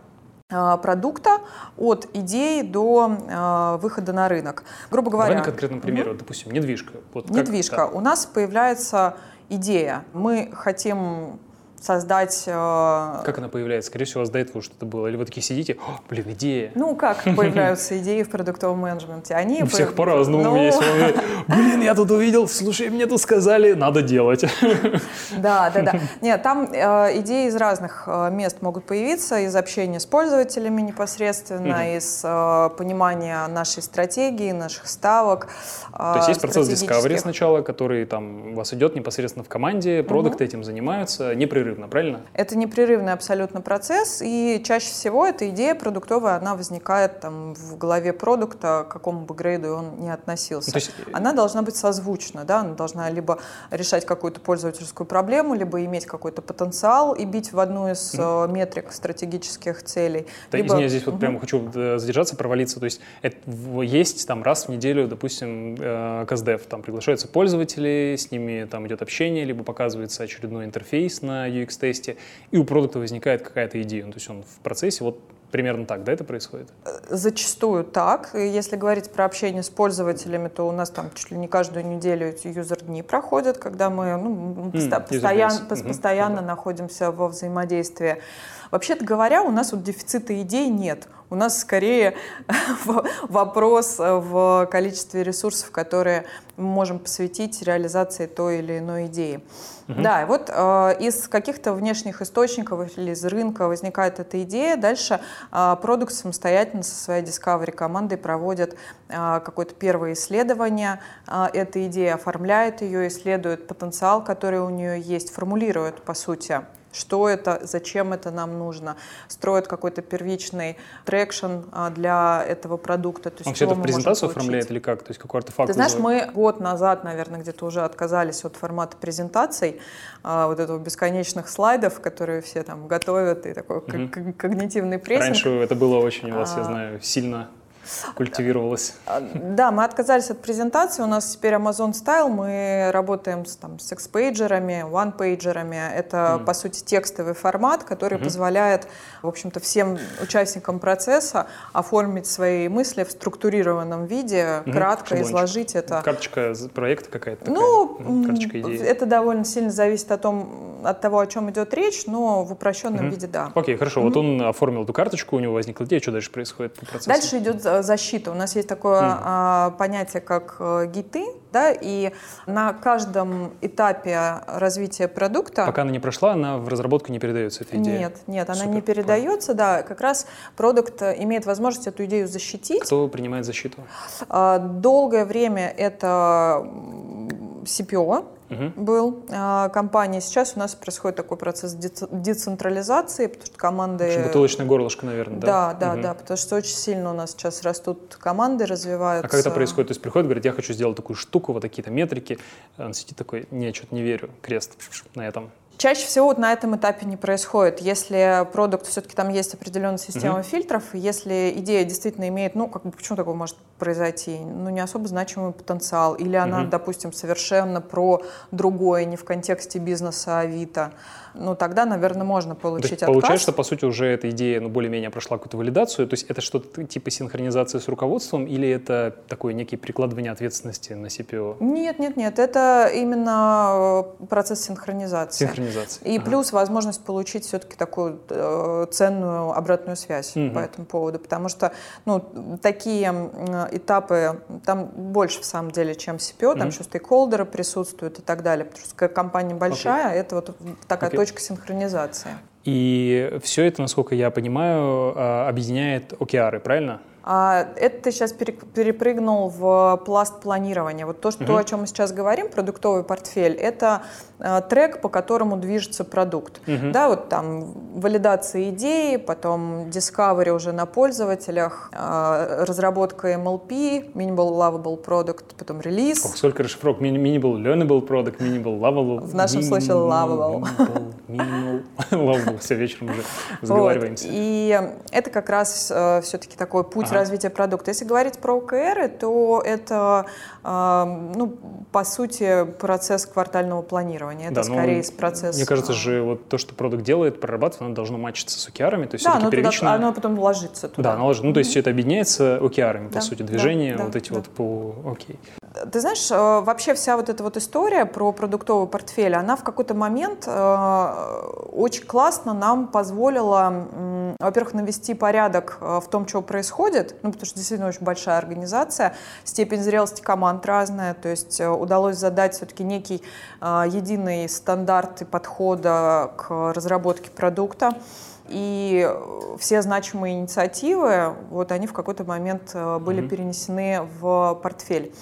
э, продукта от идеи до э, выхода на рынок. Грубо говоря... Давай на конкретном примере, угу. допустим, недвижка. Вот недвижка. Как, да. У нас появляется идея. Мы хотим создать... Э... Как она появляется? Скорее всего, у вас до этого что-то было. Или вы такие сидите, блин, идея. Ну, как появляются идеи в продуктовом менеджменте? Они У всех по-разному ну... есть. Блин, я тут увидел, слушай, мне тут сказали, надо делать. Да, да, да. Нет, там э, идеи из разных э, мест могут появиться, из общения с пользователями непосредственно, из э, понимания нашей стратегии, наших ставок. Э, То есть есть процесс discovery сначала, который там у вас идет непосредственно в команде, продукты этим занимаются непрерывно непрерывно, правильно? Это непрерывный абсолютно процесс, и чаще всего эта идея продуктовая, она возникает там в голове продукта, к какому бы грейду он не относился. Ну, есть... Она должна быть созвучна, да, она должна либо решать какую-то пользовательскую проблему, либо иметь какой-то потенциал и бить в одну из mm. метрик стратегических целей. Да, либо... Извини, здесь вот mm-hmm. прямо хочу э, задержаться, провалиться, то есть это, есть там раз в неделю, допустим, э, КСДФ, там приглашаются пользователи, с ними там идет общение, либо показывается очередной интерфейс на UX-тесте, и у продукта возникает какая-то идея. Ну, то есть он в процессе вот примерно так, да, это происходит? Зачастую так. Если говорить про общение с пользователями, то у нас там чуть ли не каждую неделю эти юзер-дни проходят, когда мы ну, mm, постоянно, mm-hmm. постоянно mm-hmm. находимся во взаимодействии. Вообще-то говоря, у нас вот дефицита идей нет. У нас скорее вопрос в количестве ресурсов, которые мы можем посвятить реализации той или иной идеи. Угу. Да, вот э, из каких-то внешних источников или из рынка возникает эта идея. Дальше э, продукт самостоятельно со своей Discovery командой проводит э, какое-то первое исследование э, этой идеи, оформляет ее, исследует потенциал, который у нее есть, формулирует, по сути, что это, зачем это нам нужно, строят какой-то первичный traction а, для этого продукта. То есть Он все это в презентацию оформляет или как? То есть какой артефакт? Ты знаешь, мы год назад, наверное, где-то уже отказались от формата презентаций, а, вот этого бесконечных слайдов, которые все там готовят, и такой угу. когнитивный прессинг. Раньше это было очень у вас, а... я знаю, сильно культивировалось. А, да, мы отказались от презентации. У нас теперь Amazon Style. Мы работаем с, там, с X-пейджерами, one-пейджерами. Это, mm. по сути, текстовый формат, который mm-hmm. позволяет, в общем-то, всем участникам процесса оформить свои мысли в структурированном виде, mm-hmm. кратко Шаблончик. изложить это. Карточка проекта какая-то? Ну, такая? карточка идеи. это довольно сильно зависит от, том, от того, о чем идет речь, но в упрощенном mm-hmm. виде, да. Окей, хорошо. Mm-hmm. Вот он оформил эту карточку, у него возникла идея, что дальше происходит по процессу? Дальше идет Защита. У нас есть такое mm. а, понятие, как э, гиты, да, и на каждом этапе развития продукта... Пока она не прошла, она в разработку не передается, эта идея? Нет, нет, она Супер, не передается, да. Как раз продукт имеет возможность эту идею защитить. Кто принимает защиту? А, долгое время это CPO, угу. был э, компании. Сейчас у нас происходит такой процесс децентрализации, потому что команды... Очень бутылочное горлышко, наверное, да? Да, да, угу. да, потому что очень сильно у нас сейчас растут команды, развиваются. А как это происходит? То есть приходит, говорит, я хочу сделать такую штуку, вот такие-то метрики. Он сидит такой, не, что-то не верю, крест на этом. Чаще всего вот на этом этапе не происходит. Если продукт, все-таки там есть определенная система mm-hmm. фильтров, если идея действительно имеет, ну, как бы, почему такое может произойти? Ну, не особо значимый потенциал. Или она, mm-hmm. допустим, совершенно про другое, не в контексте бизнеса Авито ну тогда, наверное, можно получить то отказ. Получается, что, по сути, уже эта идея ну, более-менее прошла какую-то валидацию. То есть это что-то типа синхронизации с руководством или это такое некие прикладывание ответственности на CPO? Нет, нет, нет. Это именно э, процесс синхронизации. Синхронизации. И ага. плюс возможность получить все-таки такую э, ценную обратную связь угу. по этому поводу. Потому что ну, такие этапы, там больше в самом деле, чем CPO, там угу. еще стейкхолдеры присутствуют и так далее. Потому что компания большая, okay. это вот такая okay точка синхронизации. И все это, насколько я понимаю, а, объединяет OKR, правильно? А, это ты сейчас перепрыгнул в пласт планирования. Вот то, что, угу. о чем мы сейчас говорим, продуктовый портфель, это э, трек, по которому движется продукт. Угу. Да, вот там валидация идеи, потом discovery уже на пользователях, э, разработка MLP, Minimal Lovable Product, потом релиз. Ох, сколько расшифровок. Minimal Learnable Product, Minimal Lovable. В нашем minimal, случае Lovable. Minimal, Lovable. Все, вечером уже разговариваемся. Вот. И это как раз э, все-таки такой путь. Развития продукта. Если говорить про ОКР, то это, ну, по сути, процесс квартального планирования. Это да, ну, скорее ну, процесс... Мне кажется же, вот то, что продукт делает, прорабатывает, оно должно матчиться с OKR. То есть да, оно, первично... туда, оно потом ложится туда. Да, оно ложится. Ну, то есть все это объединяется по да, сути, движения, да, вот да, эти да. вот по... Окей. Ты знаешь, э, вообще вся вот эта вот история про продуктовый портфель, она в какой-то момент э, очень классно нам позволила, во-первых, навести порядок э, в том, что происходит, ну, потому что действительно очень большая организация, степень зрелости команд разная, то есть удалось задать все-таки некий единый стандарт и подхода к разработке продукта. И все значимые инициативы, вот они в какой-то момент были mm-hmm. перенесены в портфель.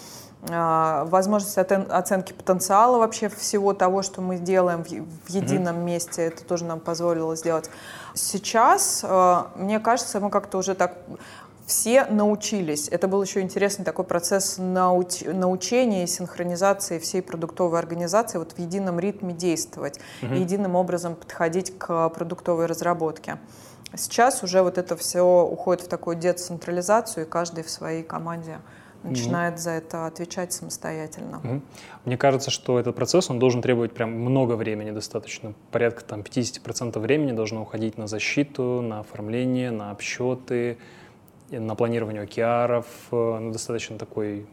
А, возможность оценки потенциала вообще всего того, что мы делаем в едином mm-hmm. месте, это тоже нам позволило сделать. Сейчас, а, мне кажется, мы как-то уже так все научились. Это был еще интересный такой процесс науч научения и синхронизации всей продуктовой организации вот в едином ритме действовать, mm-hmm. единым образом подходить к продуктовой разработке. Сейчас уже вот это все уходит в такую децентрализацию, и каждый в своей команде начинает mm-hmm. за это отвечать самостоятельно. Mm-hmm. Мне кажется, что этот процесс, он должен требовать прям много времени достаточно. Порядка там 50% времени должно уходить на защиту, на оформление, на обсчеты, на планирование океаров, э, ну, достаточно такой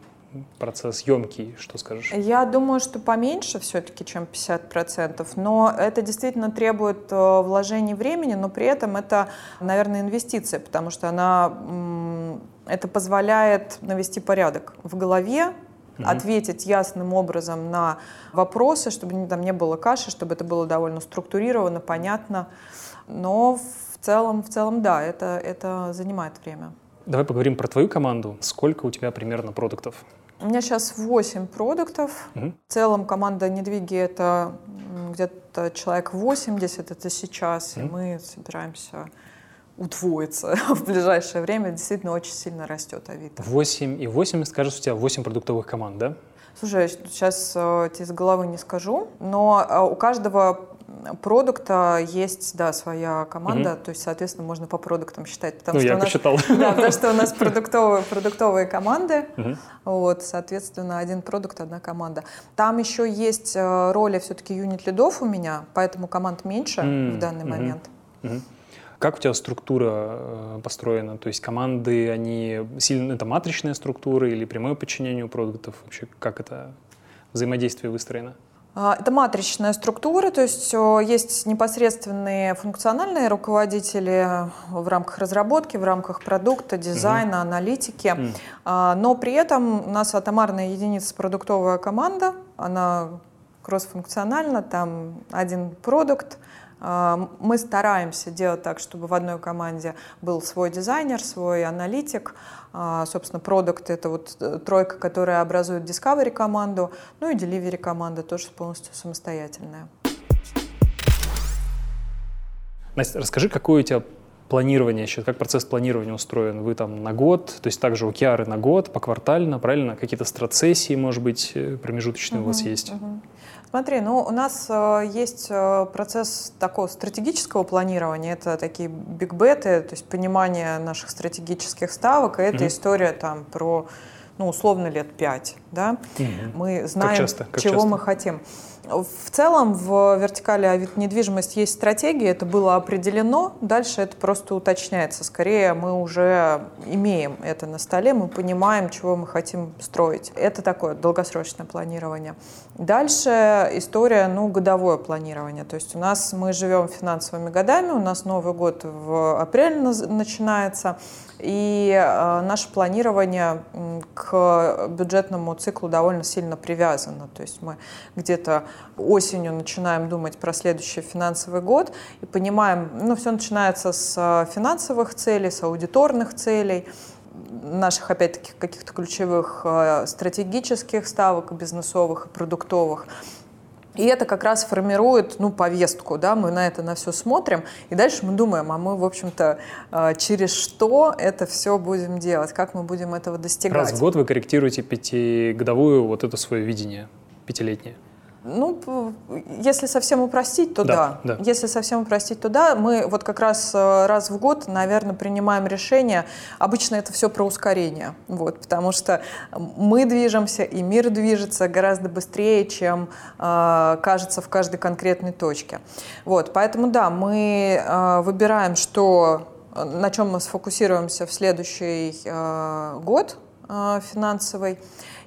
процесс емкий, что скажешь? Я думаю, что поменьше все-таки, чем 50%, но это действительно требует э, вложений времени, но при этом это, наверное, инвестиция, потому что она это позволяет навести порядок в голове, угу. ответить ясным образом на вопросы, чтобы там не было каши, чтобы это было довольно структурировано, понятно. Но в целом, в целом, да, это, это занимает время. Давай поговорим про твою команду. Сколько у тебя примерно продуктов? У меня сейчас 8 продуктов. Угу. В целом команда «Недвиги» — это где-то человек 80, это сейчас, угу. и мы собираемся удвоится в ближайшее время. Действительно очень сильно растет Авито. 8 и 8, скажешь, у тебя 8 продуктовых команд, да? Слушай, сейчас э, тебе из головы не скажу, но э, у каждого продукта есть, да, своя команда, угу. то есть, соответственно, можно по продуктам считать. Потому ну, что я у нас, посчитал. Да, потому что у нас продуктовые, продуктовые команды, угу. вот, соответственно, один продукт, одна команда. Там еще есть э, роли все-таки юнит-лидов у меня, поэтому команд меньше mm. в данный угу. момент. Угу. Как у тебя структура э, построена? То есть команды, они сильно, это матричная структура или прямое подчинение у продуктов? Вообще, как это взаимодействие выстроено? А, это матричная структура, то есть есть непосредственные функциональные руководители в рамках разработки, в рамках продукта, дизайна, mm аналитики, mm но при этом у нас атомарная единица продуктовая команда, она кроссфункциональна, там один продукт, а, мы стараемся делать так, чтобы в одной команде был свой дизайнер, свой аналитик. А, собственно, продукт — это вот э, тройка, которая образует Discovery команду, ну и Delivery команда тоже полностью самостоятельная. Настя, расскажи, какое у тебя планирование сейчас, как процесс планирования устроен? Вы там на год, то есть также OKR на год, поквартально, правильно? Какие-то страцессии, может быть, э, промежуточные uh-huh, у вас есть? Uh-huh. Смотри, ну у нас э, есть э, процесс такого стратегического планирования, это такие бигбеты, то есть понимание наших стратегических ставок, и это mm-hmm. история там про, ну условно лет пять, да. Mm-hmm. Мы знаем, как часто? Как чего часто? мы хотим. В целом в вертикали недвижимость есть стратегия, это было определено, дальше это просто уточняется. Скорее мы уже имеем это на столе, мы понимаем, чего мы хотим строить. Это такое долгосрочное планирование. Дальше история, ну, годовое планирование. То есть у нас мы живем финансовыми годами, у нас Новый год в апреле начинается, и э, наше планирование к бюджетному циклу довольно сильно привязано. То есть мы где-то осенью начинаем думать про следующий финансовый год и понимаем, ну, все начинается с э, финансовых целей, с аудиторных целей, наших, опять-таки, каких-то ключевых э, стратегических ставок, бизнесовых и продуктовых. И это как раз формирует ну, повестку, да, мы на это на все смотрим, и дальше мы думаем, а мы, в общем-то, э, через что это все будем делать, как мы будем этого достигать. Раз в год вы корректируете пятигодовую вот это свое видение пятилетнее. Ну, если совсем упростить, то да, да. да. Если совсем упростить, то да. Мы вот как раз э, раз в год, наверное, принимаем решение. Обычно это все про ускорение, вот, потому что мы движемся, и мир движется гораздо быстрее, чем э, кажется в каждой конкретной точке. Вот, поэтому да, мы э, выбираем, что, на чем мы сфокусируемся в следующий э, год, э, финансовый.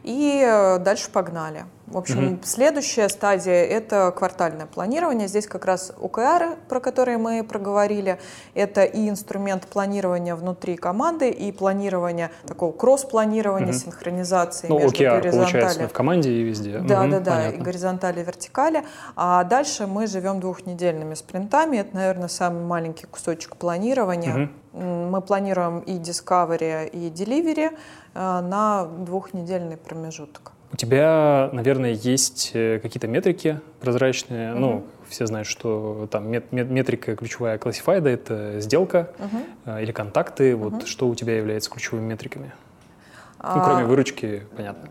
И э, дальше погнали. В общем, угу. следующая стадия – это квартальное планирование. Здесь как раз ОКР, про которые мы проговорили, это и инструмент планирования внутри команды, и планирование такого кросс-планирования, угу. синхронизации ну, между OKR, получается, в команде и везде. Да, угу, да, да, понятно. и горизонтали, и вертикали. А дальше мы живем двухнедельными спринтами. Это, наверное, самый маленький кусочек планирования. Угу. Мы планируем и Discovery, и Delivery э, на двухнедельный промежуток. У тебя, наверное, есть э, какие-то метрики прозрачные. Mm-hmm. Ну, все знают, что там мет- мет- метрика ключевая классифайда — это сделка mm-hmm. или контакты. Вот mm-hmm. что у тебя является ключевыми метриками? Ну, кроме а, выручки, понятно.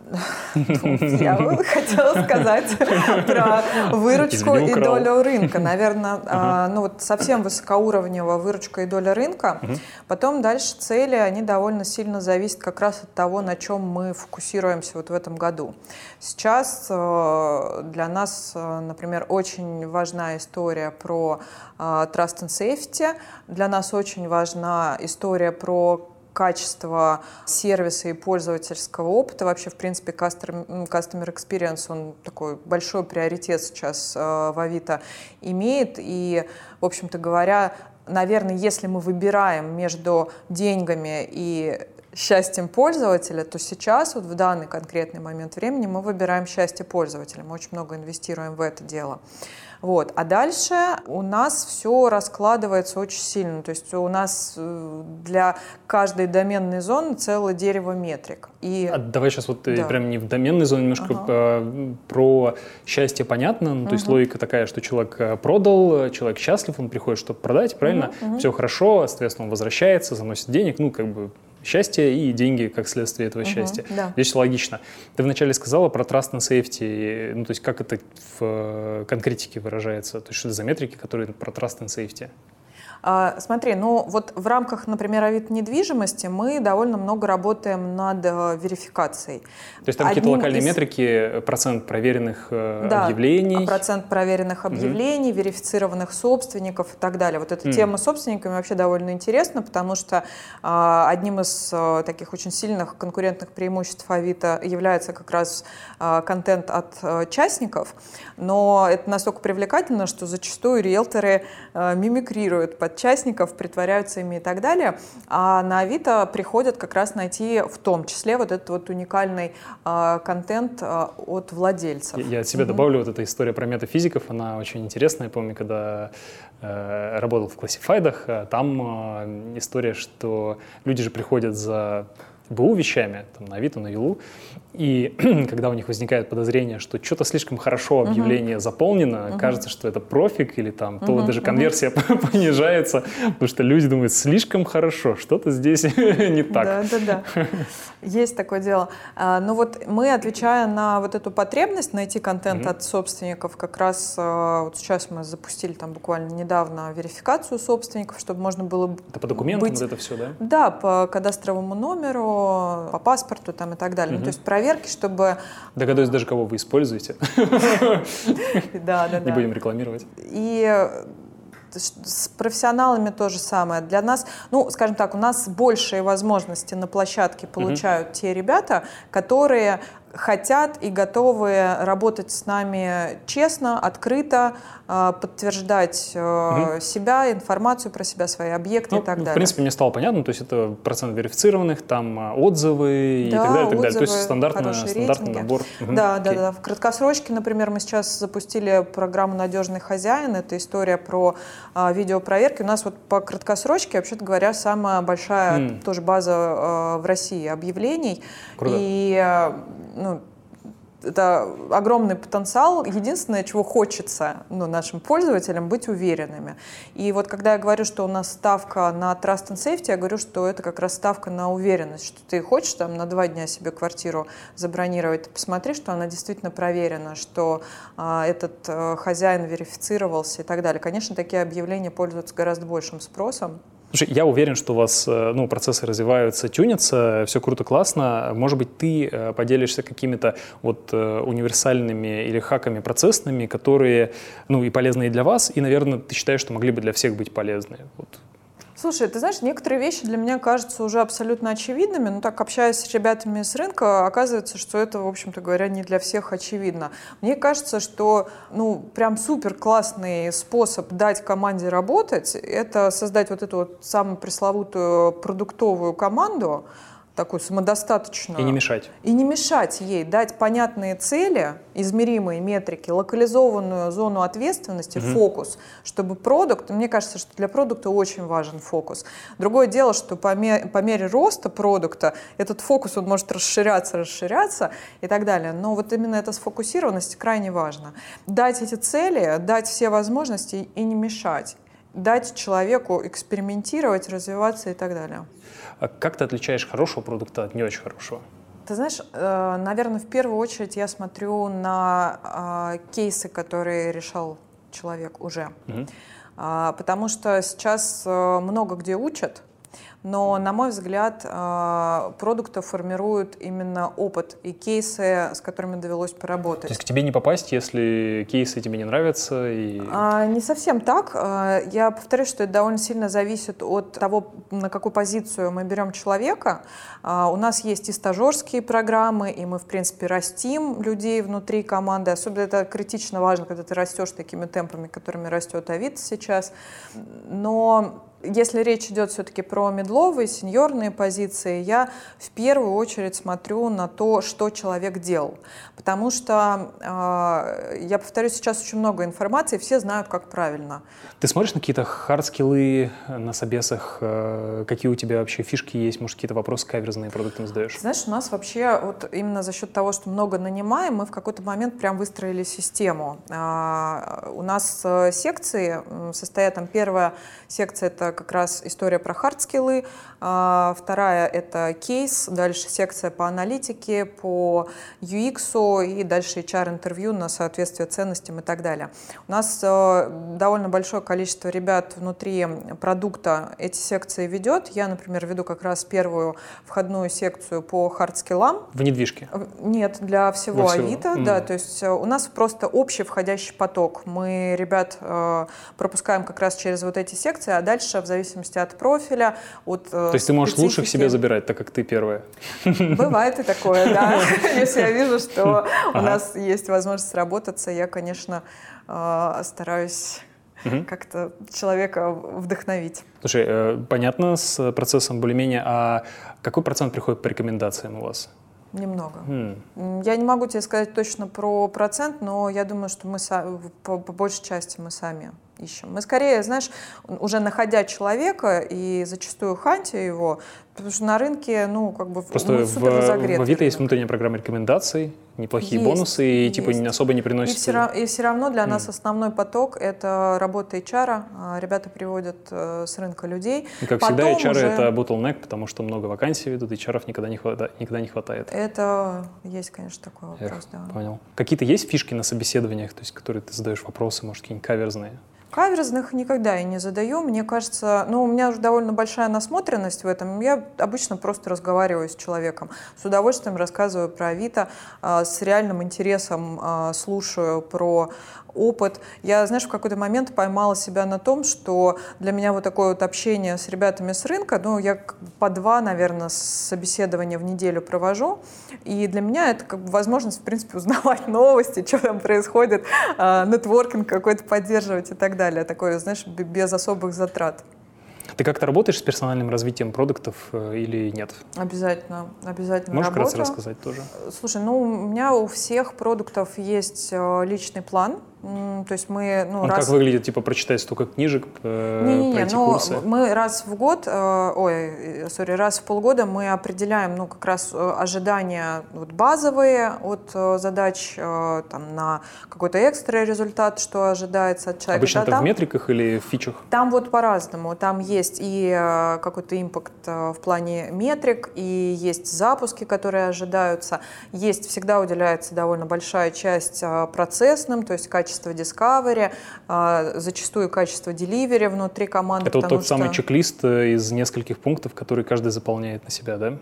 Я хотела сказать про выручку и долю рынка. Наверное, а, ну вот совсем высокоуровневая выручка и доля рынка. Потом дальше цели, они довольно сильно зависят как раз от того, на чем мы фокусируемся вот в этом году. Сейчас э, для нас, э, например, очень важна история про э, Trust and Safety. Для нас очень важна история про качество сервиса и пользовательского опыта. Вообще, в принципе, customer, customer experience, он такой большой приоритет сейчас э, в Авито имеет. И, в общем-то говоря, наверное, если мы выбираем между деньгами и счастьем пользователя, то сейчас, вот в данный конкретный момент времени, мы выбираем счастье пользователя. Мы очень много инвестируем в это дело. Вот. А дальше у нас все раскладывается очень сильно. То есть у нас э, для каждой доменной зоны целое дерево метрик. И... А давай сейчас вот да. прям не в доменной зоне, немножко ага. А, про счастье понятно. Ну, то есть логика такая, что человек э, продал, человек счастлив, он приходит, чтобы продать, правильно? Угу, угу. Все хорошо, соответственно, он возвращается, заносит денег, ну, как бы счастье и деньги как следствие этого угу, счастья. Да. Здесь логично. Ты вначале сказала про trust and safety, ну то есть как это в э, конкретике выражается, то есть что это за метрики, которые про trust and safety? А, смотри, ну вот в рамках, например, Авито недвижимости мы довольно много работаем над э, верификацией. То есть там какие-то локальные из... метрики, процент проверенных э, да, объявлений? процент проверенных объявлений, угу. верифицированных собственников и так далее. Вот эта mm. тема с собственниками вообще довольно интересна, потому что э, одним из э, таких очень сильных конкурентных преимуществ Авито является как раз э, контент от э, частников, но это настолько привлекательно, что зачастую риэлторы э, мимикрируют под частников, притворяются ими и так далее. А на Авито приходят как раз найти в том числе вот этот вот уникальный э, контент э, от владельцев. Я, я от себя угу. добавлю вот эта история про метафизиков, она очень интересная. Я помню, когда э, работал в классифайдах, э, там э, история, что люди же приходят за БУ вещами, там, на Авито, на Вилу, и когда у них возникает подозрение, что что-то слишком хорошо объявление uh-huh. заполнено, uh-huh. кажется, что это профик или там, то uh-huh. даже конверсия uh-huh. понижается, потому что люди думают, слишком хорошо, что-то здесь не так. Да, да, да. Есть такое дело. А, ну вот мы, отвечая на вот эту потребность найти контент uh-huh. от собственников, как раз а, вот сейчас мы запустили там буквально недавно верификацию собственников, чтобы можно было Это по документам быть... вот это все, да? Да, по кадастровому номеру, по паспорту там и так далее. Uh-huh. Ну, то есть проверки, чтобы... Догадаюсь даже, кого вы используете. Да, да, да. Не будем рекламировать. И с профессионалами то же самое. Для нас, ну, скажем так, у нас большие возможности на площадке получают uh-huh. те ребята, которые хотят и готовы работать с нами честно, открыто, а, подтверждать угу. себя, информацию про себя, свои объекты ну, и так далее. В принципе, мне стало понятно, то есть это процент верифицированных, там а, отзывы и так далее, и так далее. То есть стандартный, стандартный набор. Угу. Да, Окей. да, да. В краткосрочке, например, мы сейчас запустили программу «Надежный хозяин». Это история про а, видеопроверки. У нас вот по краткосрочке, вообще-то говоря, самая большая mm. тоже база а, в России объявлений. Круто. И ну, это огромный потенциал. Единственное, чего хочется ну, нашим пользователям, быть уверенными. И вот когда я говорю, что у нас ставка на Trust and Safety, я говорю, что это как раз ставка на уверенность, что ты хочешь там на два дня себе квартиру забронировать, ты посмотри, что она действительно проверена, что а, этот а, хозяин верифицировался и так далее. Конечно, такие объявления пользуются гораздо большим спросом. Слушай, я уверен, что у вас э, ну, процессы развиваются, тюнятся, все круто, классно. Может быть, ты э, поделишься какими-то вот э, универсальными или хаками процессными, которые, ну, и полезные для вас, и, наверное, ты считаешь, что могли бы для всех быть полезны? Вот Слушай, ты знаешь, некоторые вещи для меня кажутся уже абсолютно очевидными, но так общаясь с ребятами с рынка, оказывается, что это, в общем-то говоря, не для всех очевидно. Мне кажется, что ну прям супер классный способ дать команде работать, это создать вот эту вот самую пресловутую продуктовую команду, такую самодостаточную. И не мешать. И не мешать ей, дать понятные цели, измеримые метрики, локализованную зону ответственности, угу. фокус, чтобы продукт, мне кажется, что для продукта очень важен фокус. Другое дело, что по, мере, по мере роста продукта этот фокус, он может расширяться, расширяться и так далее. Но вот именно эта сфокусированность крайне важна. Дать эти цели, дать все возможности и не мешать. Дать человеку экспериментировать, развиваться и так далее. А как ты отличаешь хорошего продукта от не очень хорошего? Ты знаешь, э, наверное, в первую очередь я смотрю на а, кейсы, которые решал человек уже. Угу. Потому что сейчас э, много где учат, но, на мой взгляд, а, продукты формируют именно опыт и кейсы, с которыми довелось поработать. То есть к тебе не попасть, если кейсы тебе не нравятся? И... А, не совсем так. А, я повторюсь, что это довольно сильно зависит от того, на какую позицию мы берем человека. А, у нас есть и стажерские программы, и мы, в принципе, растим людей внутри команды. Особенно это критично важно, когда ты растешь такими темпами, которыми растет Авито сейчас. Но если речь идет все-таки про мидловые, сеньорные позиции, я в первую очередь смотрю на то, что человек делал. Потому что, э, я повторюсь, сейчас очень много информации, все знают, как правильно. Ты смотришь на какие-то хардскиллы на собесах? Э, какие у тебя вообще фишки есть? Может, какие-то вопросы каверзные продуктам задаешь? Знаешь, у нас вообще вот именно за счет того, что много нанимаем, мы в какой-то момент прям выстроили систему. Э, у нас э, секции состоят, там первая секция — это как раз история про хардскиллы, вторая — это кейс, дальше секция по аналитике, по UX и дальше HR-интервью на соответствие ценностям и так далее. У нас э, довольно большое количество ребят внутри продукта эти секции ведет. Я, например, веду как раз первую входную секцию по хардскиллам. В недвижке? Нет, для всего, всего. Авито, mm. да, то есть э, у нас просто общий входящий поток. Мы ребят э, пропускаем как раз через вот эти секции, а дальше в зависимости от профиля, от То есть ты можешь специфики. лучших себе забирать, так как ты первая? Бывает и такое, да. Если я вижу, что у нас есть возможность сработаться, я, конечно, э, стараюсь как-то человека вдохновить. Слушай, э, понятно с процессом более-менее, а какой процент приходит по рекомендациям у вас? Немного. Mm. Я не могу тебе сказать точно про процент, но я думаю, что мы по, по большей части мы сами ищем. Мы скорее, знаешь, уже находя человека и зачастую ханти его, потому что на рынке, ну, как бы Просто ну, супер в, в Авито есть внутренняя программа рекомендаций, неплохие есть, бонусы, и есть. типа особо не приносят. И все, и все равно для mm. нас основной поток — это работа HR. А, ребята приводят э, с рынка людей. И, как Потом всегда, HR уже... — это bottleneck, потому что много вакансий ведут, HR никогда не, хватает, никогда не хватает. Это есть, конечно, такой вопрос, Эх, да. Понял. Какие-то есть фишки на собеседованиях, то есть, которые ты задаешь вопросы, может, какие-нибудь каверзные? Каверзных никогда я не задаю. Мне кажется, ну, у меня уже довольно большая насмотренность в этом. Я обычно просто разговариваю с человеком. С удовольствием рассказываю про Авито, а, с реальным интересом а, слушаю про опыт. Я, знаешь, в какой-то момент поймала себя на том, что для меня вот такое вот общение с ребятами с рынка, ну, я по два, наверное, собеседования в неделю провожу, и для меня это как бы возможность, в принципе, узнавать новости, что там происходит, э, нетворкинг какой-то поддерживать и так далее. Такое, знаешь, без особых затрат. Ты как-то работаешь с персональным развитием продуктов э, или нет? Обязательно, обязательно Можешь работаю. раз рассказать тоже? Слушай, ну у меня у всех продуктов есть э, личный план, то есть мы, ну, Он раз... как выглядит, типа прочитать столько книжек, э, не, не, пройти ну, курсы? Мы раз в год, э, ой, сори, раз в полгода мы определяем, ну, как раз э, ожидания вот, базовые от э, задач э, там, на какой-то экстра результат, что ожидается от человека. Обычно да, это там, в метриках или в фичах? Там вот по-разному. Там есть и э, какой-то импакт э, в плане метрик, и есть запуски, которые ожидаются. Есть, всегда уделяется довольно большая часть э, процессным, то есть качество качество discovery, а, зачастую качество delivery внутри команды. Это вот тот что... самый чек-лист э, из нескольких пунктов, который каждый заполняет на себя, да?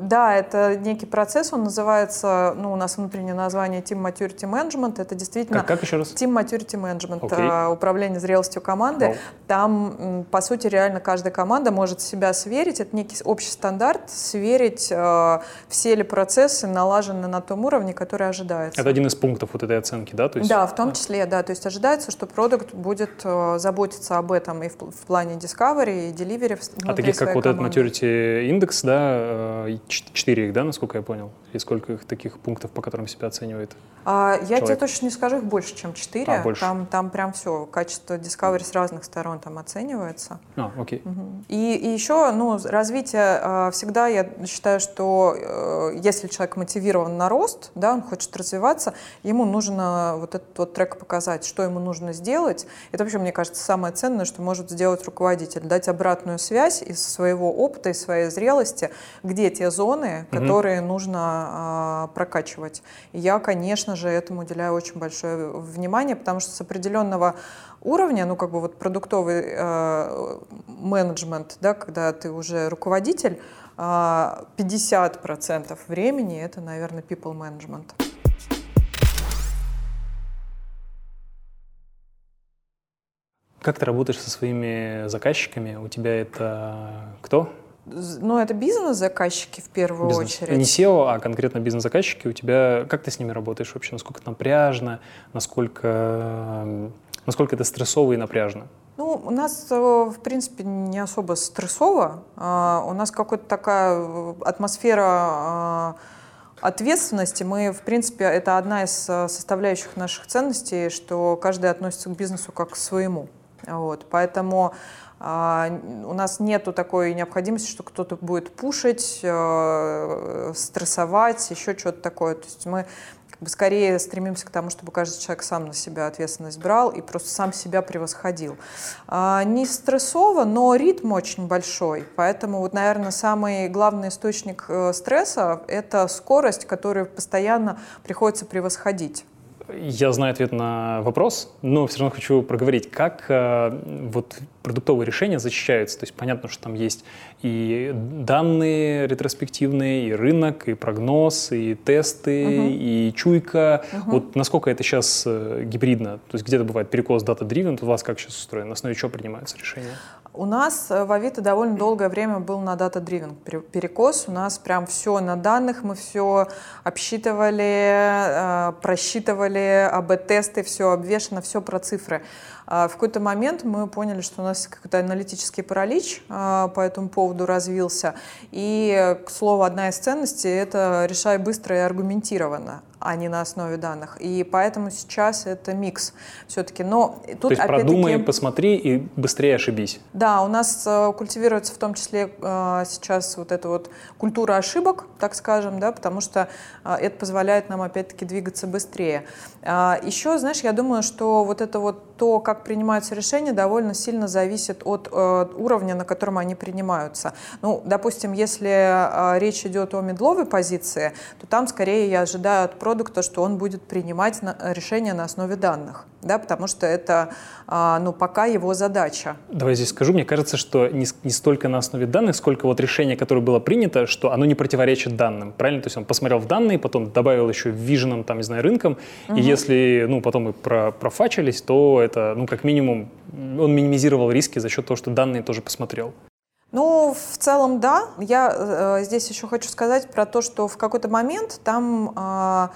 Да, это некий процесс, он называется, ну, у нас внутреннее название Team Maturity Management. Это действительно... Как, как еще раз? Team Maturity Management, okay. управление зрелостью команды. Wow. Там, по сути, реально каждая команда может себя сверить. Это некий общий стандарт, сверить, э, все ли процессы налажены на том уровне, который ожидается. Это один из пунктов вот этой оценки, да? То есть... Да, в том числе, да. То есть ожидается, что продукт будет э, заботиться об этом и в, в плане discovery и delivery А таких, как вот этот Maturity Index, да, 4 э, их, да, насколько я понял? И сколько их таких пунктов, по которым себя оценивает? А, я тебе точно не скажу, их больше, чем 4. А, больше. Там, там прям все, качество Discovery с разных сторон там оценивается. А, окей. Угу. И, и еще, ну, развитие, а, всегда я считаю, что э, если человек мотивирован на рост, да, он хочет развиваться, ему нужно вот этот вот трек показать, что ему нужно сделать. Это вообще, мне кажется, самое ценное, что может сделать руководитель, дать обратную связь из своего опыта, из своей зрелости, где те зоны, которые угу. нужно э, прокачивать. И я, конечно же, этому уделяю очень большое внимание, потому что с определенного уровня, ну, как бы вот продуктовый э, менеджмент, да, когда ты уже руководитель, э, 50% времени это, наверное, people management. Как ты работаешь со своими заказчиками? У тебя это кто? Ну, это бизнес-заказчики в первую бизнес. очередь. Не SEO, а конкретно бизнес-заказчики. У тебя, как ты с ними работаешь вообще? Насколько это напряжно? Насколько, насколько это стрессово и напряжно? Ну, у нас, э, в принципе, не особо стрессово. А, у нас какая-то такая э, атмосфера а, ответственности. Мы, в принципе, это одна из э, составляющих наших ценностей, что каждый относится к бизнесу как к своему. Вот. Поэтому у нас нету такой необходимости, что кто-то будет пушить, э, стрессовать, еще что-то такое. То есть мы как бы скорее стремимся к тому, чтобы каждый человек сам на себя ответственность брал и просто сам себя превосходил. А, не стрессово, но ритм очень большой, поэтому вот, наверное, самый главный источник э, стресса – это скорость, которую постоянно приходится превосходить. Я знаю ответ на вопрос, но все равно хочу проговорить, как э, вот продуктовые решения защищаются. То есть понятно, что там есть и данные ретроспективные, и рынок, и прогноз, и тесты, угу. и чуйка. Угу. Вот насколько это сейчас э, гибридно? То есть где-то бывает перекос data-driven, у вас как сейчас устроено? На основе чего принимаются решения? У нас э, в Авито довольно долгое время был на дата-дривен перекос. У нас прям все на данных, мы все обсчитывали, э, просчитывали, АБ-тесты, все обвешено, все про цифры. А в какой-то момент мы поняли, что у нас какой-то аналитический паралич э, по этому поводу развился. И, к слову, одна из ценностей — это решай быстро и аргументированно а не на основе данных. И поэтому сейчас это микс все-таки. Но тут То есть продумай, посмотри и быстрее ошибись. Да, у нас э, культивируется в том числе э, сейчас вот эта вот культура ошибок, так скажем, да, потому что э, это позволяет нам опять-таки двигаться быстрее. Еще, знаешь, я думаю, что вот это вот то, как принимаются решения, довольно сильно зависит от уровня, на котором они принимаются. Ну, допустим, если речь идет о медловой позиции, то там скорее я ожидаю от продукта, что он будет принимать решения на основе данных, да, потому что это а, ну, пока его задача. Давай здесь скажу, мне кажется, что не, не столько на основе данных, сколько вот решение, которое было принято, что оно не противоречит данным, правильно? То есть он посмотрел в данные, потом добавил еще виженом, там, не знаю, рынком, угу. и если, ну, потом мы про, профачились, то это, ну, как минимум, он минимизировал риски за счет того, что данные тоже посмотрел. Ну, в целом, да. Я э, здесь еще хочу сказать про то, что в какой-то момент там э,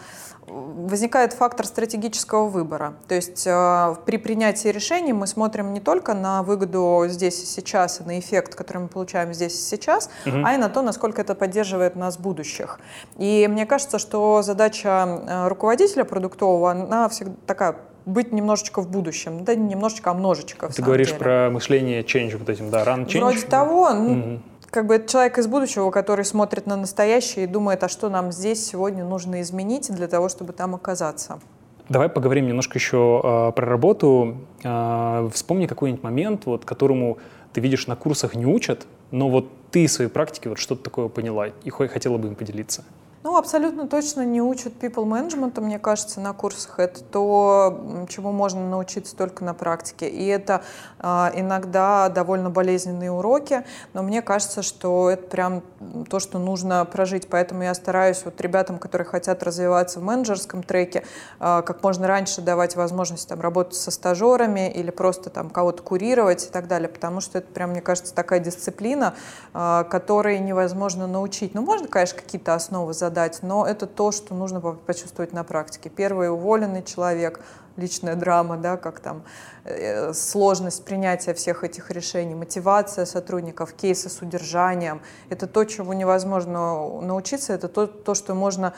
возникает фактор стратегического выбора. То есть э, при принятии решений мы смотрим не только на выгоду здесь и сейчас, и на эффект, который мы получаем здесь и сейчас, угу. а и на то, насколько это поддерживает нас в будущих. И мне кажется, что задача э, руководителя продуктового, она всегда такая быть немножечко в будущем, да немножечко, а множечко. Ты говоришь деле. про мышление change вот этим, да, run change? Вроде того, ну, угу. как бы это человек из будущего, который смотрит на настоящее и думает, а что нам здесь сегодня нужно изменить для того, чтобы там оказаться. Давай поговорим немножко еще э, про работу. Э, вспомни какой-нибудь момент, вот, которому ты видишь на курсах не учат, но вот ты в своей практике вот что-то такое поняла и хотела бы им поделиться. Ну, абсолютно точно не учат people management, мне кажется, на курсах. Это то, чему можно научиться только на практике. И это э, иногда довольно болезненные уроки, но мне кажется, что это прям то, что нужно прожить. Поэтому я стараюсь вот ребятам, которые хотят развиваться в менеджерском треке, э, как можно раньше давать возможность там, работать со стажерами или просто там кого-то курировать и так далее, потому что это прям, мне кажется, такая дисциплина, э, которой невозможно научить. Ну, можно, конечно, какие-то основы задать, задать, но это то, что нужно почувствовать на практике. Первый уволенный человек, личная драма, да, как там э, сложность принятия всех этих решений, мотивация сотрудников, кейсы с удержанием. Это то, чему невозможно научиться, это то, то что можно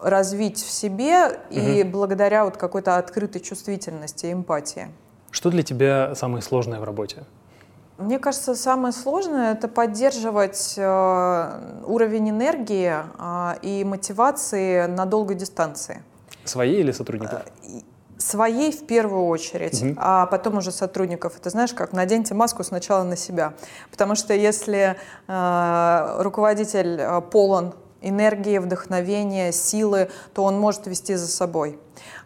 развить в себе и угу. благодаря вот какой-то открытой чувствительности, эмпатии. Что для тебя самое сложное в работе? Мне кажется, самое сложное это поддерживать э, уровень энергии э, и мотивации на долгой дистанции. Своей или сотрудников? Э, своей в первую очередь, угу. а потом уже сотрудников. Это знаешь, как наденьте маску сначала на себя. Потому что если э, руководитель полон энергии, вдохновения, силы, то он может вести за собой.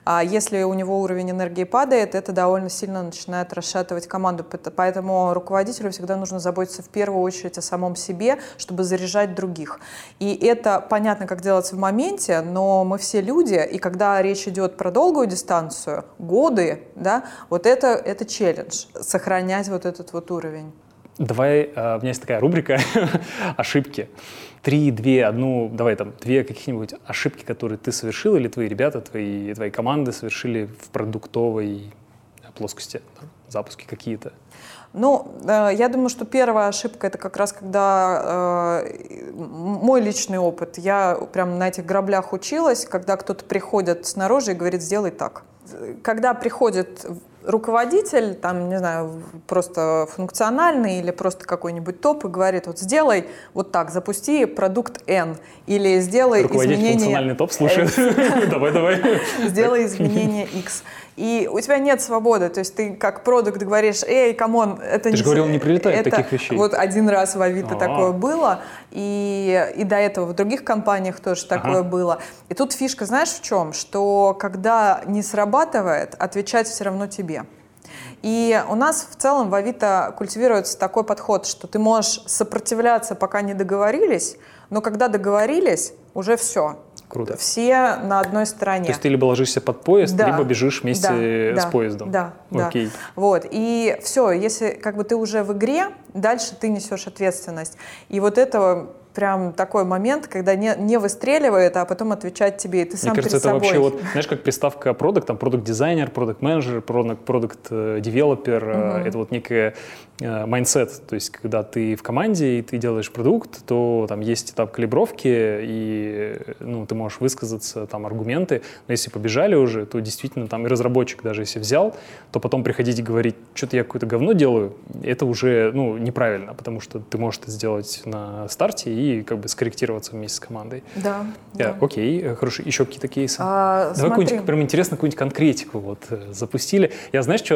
А если у него уровень энергии падает, это довольно сильно начинает расшатывать команду. Поэтому руководителю всегда нужно заботиться в первую очередь о самом себе, чтобы заряжать других. И это понятно, как делаться в моменте, но мы все люди, и когда речь идет про долгую дистанцию, годы, да, вот это, это челлендж, сохранять вот этот вот уровень. Давай, а, у меня есть такая рубрика «Ошибки» три, две, одну, давай там, две каких-нибудь ошибки, которые ты совершил, или твои ребята, твои, твои команды совершили в продуктовой плоскости, да? запуски какие-то? Ну, э, я думаю, что первая ошибка это как раз когда э, мой личный опыт. Я прям на этих граблях училась, когда кто-то приходит снаружи и говорит, сделай так. Когда приходит руководитель, там, не знаю, просто функциональный или просто какой-нибудь топ и говорит, вот сделай вот так, запусти продукт N или сделай изменение... функциональный топ слушает. Давай, давай. Сделай изменение X и у тебя нет свободы, то есть ты как продукт говоришь, эй, come on, это ты не... Ты же говорил, не прилетает это... таких вещей. Вот один раз в Авито А-а-а. такое было, и, и до этого в других компаниях тоже такое ага. было. И тут фишка, знаешь, в чем? Что когда не срабатывает, отвечать все равно тебе. И у нас в целом в Авито культивируется такой подход, что ты можешь сопротивляться, пока не договорились, но когда договорились, уже все. Круто. Все на одной стороне. То есть ты либо ложишься под поезд, да. либо бежишь вместе да, с да, поездом. Да, Окей. да. Вот. И все, если как бы ты уже в игре, дальше ты несешь ответственность. И вот этого прям такой момент, когда не, не выстреливает, а потом отвечать тебе, и ты сам Мне кажется, перед это собой. вообще вот, знаешь, как приставка продукт, там продукт дизайнер, продукт менеджер, product developer, mm-hmm. это вот некая mindset, то есть когда ты в команде и ты делаешь продукт, то там есть этап калибровки, и ну, ты можешь высказаться, там аргументы, но если побежали уже, то действительно там и разработчик даже если взял, то потом приходить и говорить, что-то я какое-то говно делаю, это уже ну, неправильно, потому что ты можешь это сделать на старте и как бы скорректироваться вместе с командой. Да. Yeah, да. Окей, э, хорошо. Еще какие-то кейсы? А, Давай какую-нибудь, прям интересно, какую-нибудь конкретику вот э, запустили. Я знаешь что,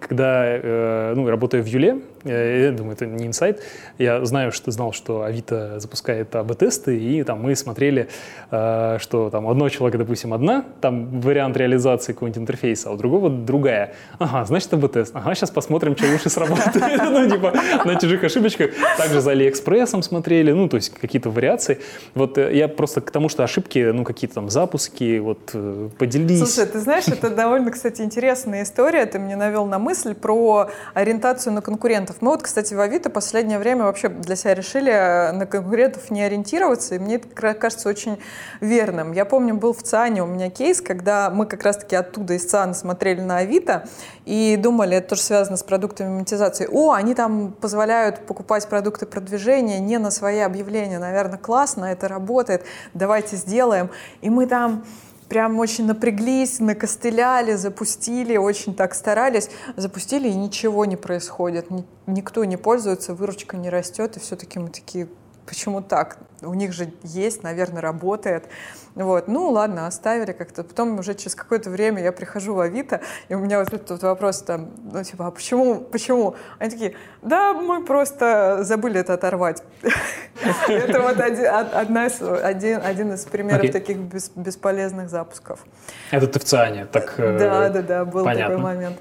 когда ну, работаю работаю в Юле, я думаю, это не инсайт, я знаю, что знал, что Авито запускает АБ-тесты, и там мы смотрели, э, что там у одного человека, допустим, одна, там вариант реализации какого-нибудь интерфейса, а у другого другая. Ага, значит, АБ-тест. Ага, сейчас посмотрим, что лучше сработает. Ну, типа, на чужих ошибочках. Также за Алиэкспрессом смотрели, ну, то есть какие-то вариации. Вот э, я просто к тому, что ошибки, ну, какие-то там запуски, вот, э, поделись. Слушай, ты знаешь, это довольно, кстати, интересная история. Ты мне навел на мысль про ориентацию ориентацию на конкурентов. Мы вот, кстати, в Авито последнее время вообще для себя решили э, на конкурентов не ориентироваться, и мне это кажется очень верным. Я помню, был в ЦИАНе у меня кейс, когда мы как раз-таки оттуда из ЦИАНа смотрели на Авито и думали, это тоже связано с продуктами монетизации. О, они там позволяют покупать продукты продвижения не на свои объявления. Наверное, классно, это работает, давайте сделаем. И мы там прям очень напряглись, накостыляли, запустили, очень так старались, запустили, и ничего не происходит. Никто не пользуется, выручка не растет, и все-таки мы такие, почему так? У них же есть, наверное, работает. Вот. Ну, ладно, оставили как-то. Потом уже через какое-то время я прихожу в Авито, и у меня вот этот вопрос там, ну, типа, а почему, почему? Они такие, да, мы просто забыли это оторвать. Это вот один из примеров таких бесполезных запусков. Это ты в ЦИАНе, так э, Да, да, да, был такой момент.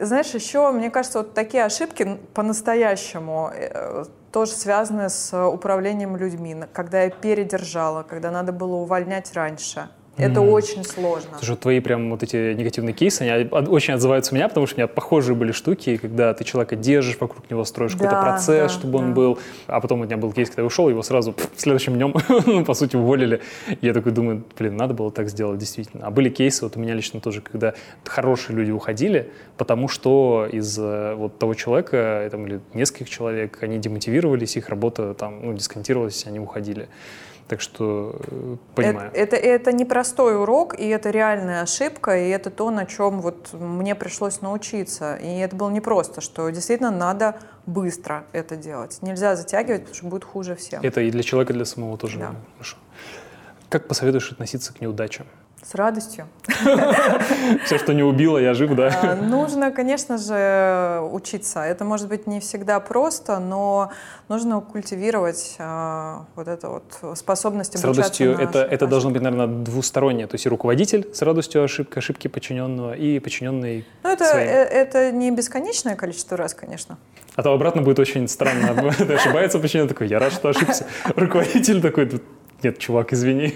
Знаешь, еще, мне кажется, вот такие ошибки по-настоящему э, тоже связаны с управлением людьми, когда я передержала, когда надо было увольнять раньше. Это mm. очень сложно. Слушай, твои прям вот эти негативные кейсы, они очень отзываются у меня, потому что у меня похожие были штуки, когда ты человека держишь, вокруг него строишь да, какой-то процесс, да, чтобы да. он был, а потом у меня был кейс, когда я ушел, его сразу пфф, следующим днем, ну, по сути, уволили. Я такой думаю, блин, надо было так сделать, действительно. А были кейсы, вот у меня лично тоже, когда хорошие люди уходили, потому что из э, вот того человека, там, или нескольких человек, они демотивировались, их работа там, ну, дисконтировалась, они уходили. Так что э, понимаю. Это, это, это непростой урок, и это реальная ошибка, и это то, на чем вот мне пришлось научиться. И это было непросто, что действительно надо быстро это делать. Нельзя затягивать, потому что будет хуже всем. Это и для человека, и для самого тоже да. хорошо. Как посоветуешь относиться к неудачам? С радостью. Все, что не убило, я жив, да? А, нужно, конечно же, учиться. Это может быть не всегда просто, но нужно культивировать а, вот эту вот способность С радостью это, это должно быть, наверное, двустороннее. То есть и руководитель с радостью ошибки, ошибки подчиненного, и подчиненный Ну, это, э, это не бесконечное количество раз, конечно. А то обратно будет очень странно. Ошибается подчиненный такой, я рад, что ошибся. Руководитель такой, нет, чувак, извини,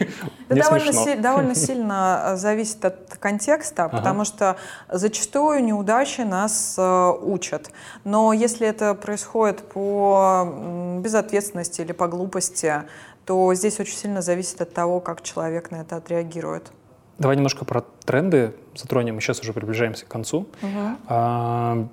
Это довольно, си- довольно сильно э, зависит от контекста, ага. потому что зачастую неудачи нас э, учат. Но если это происходит по безответственности или по глупости, то здесь очень сильно зависит от того, как человек на это отреагирует. Давай немножко про тренды затронем. Мы сейчас уже приближаемся к концу. Угу. А,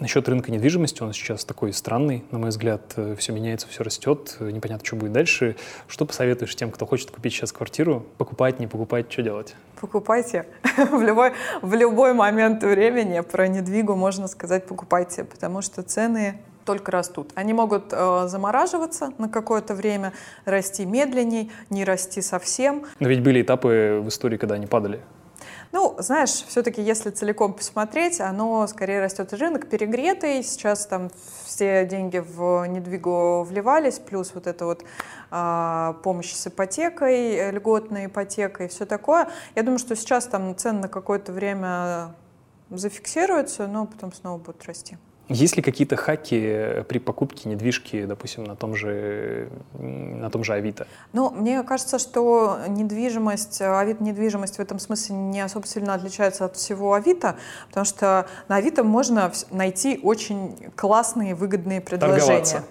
Насчет рынка недвижимости, он сейчас такой странный, на мой взгляд, э, все меняется, все растет, э, непонятно, что будет дальше. Что посоветуешь тем, кто хочет купить сейчас квартиру? Покупать, не покупать, что делать? Покупайте. в, любой, в любой момент времени про недвигу можно сказать покупайте, потому что цены только растут. Они могут э, замораживаться на какое-то время, расти медленней, не расти совсем. Но ведь были этапы в истории, когда они падали. Ну, знаешь, все-таки, если целиком посмотреть, оно скорее растет. Рынок перегретый, сейчас там все деньги в недвигу вливались, плюс вот это вот а, помощь с ипотекой, льготной ипотекой, все такое. Я думаю, что сейчас там цены на какое-то время зафиксируются, но потом снова будут расти. Есть ли какие-то хаки при покупке недвижки, допустим, на том же, на том же Авито? Ну, мне кажется, что недвижимость, Авито недвижимость в этом смысле не особо сильно отличается от всего Авито, потому что на Авито можно найти очень классные, выгодные предложения.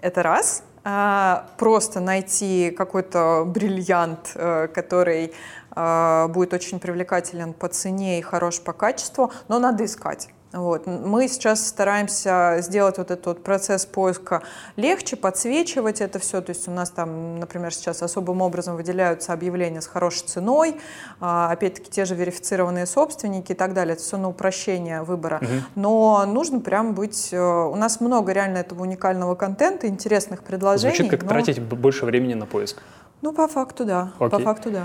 Это раз. А, просто найти какой-то бриллиант, э, который э, будет очень привлекателен по цене и хорош по качеству, но надо искать. Вот. Мы сейчас стараемся сделать вот этот вот процесс поиска легче, подсвечивать это все. То есть у нас там, например, сейчас особым образом выделяются объявления с хорошей ценой, а, опять-таки те же верифицированные собственники и так далее. Это все на упрощение выбора. Угу. Но нужно прям быть... Э, у нас много реально этого уникального контента, интересных предложений. Звучит как но... тратить больше времени на поиск. Ну, по факту, да. Окей. По факту, да.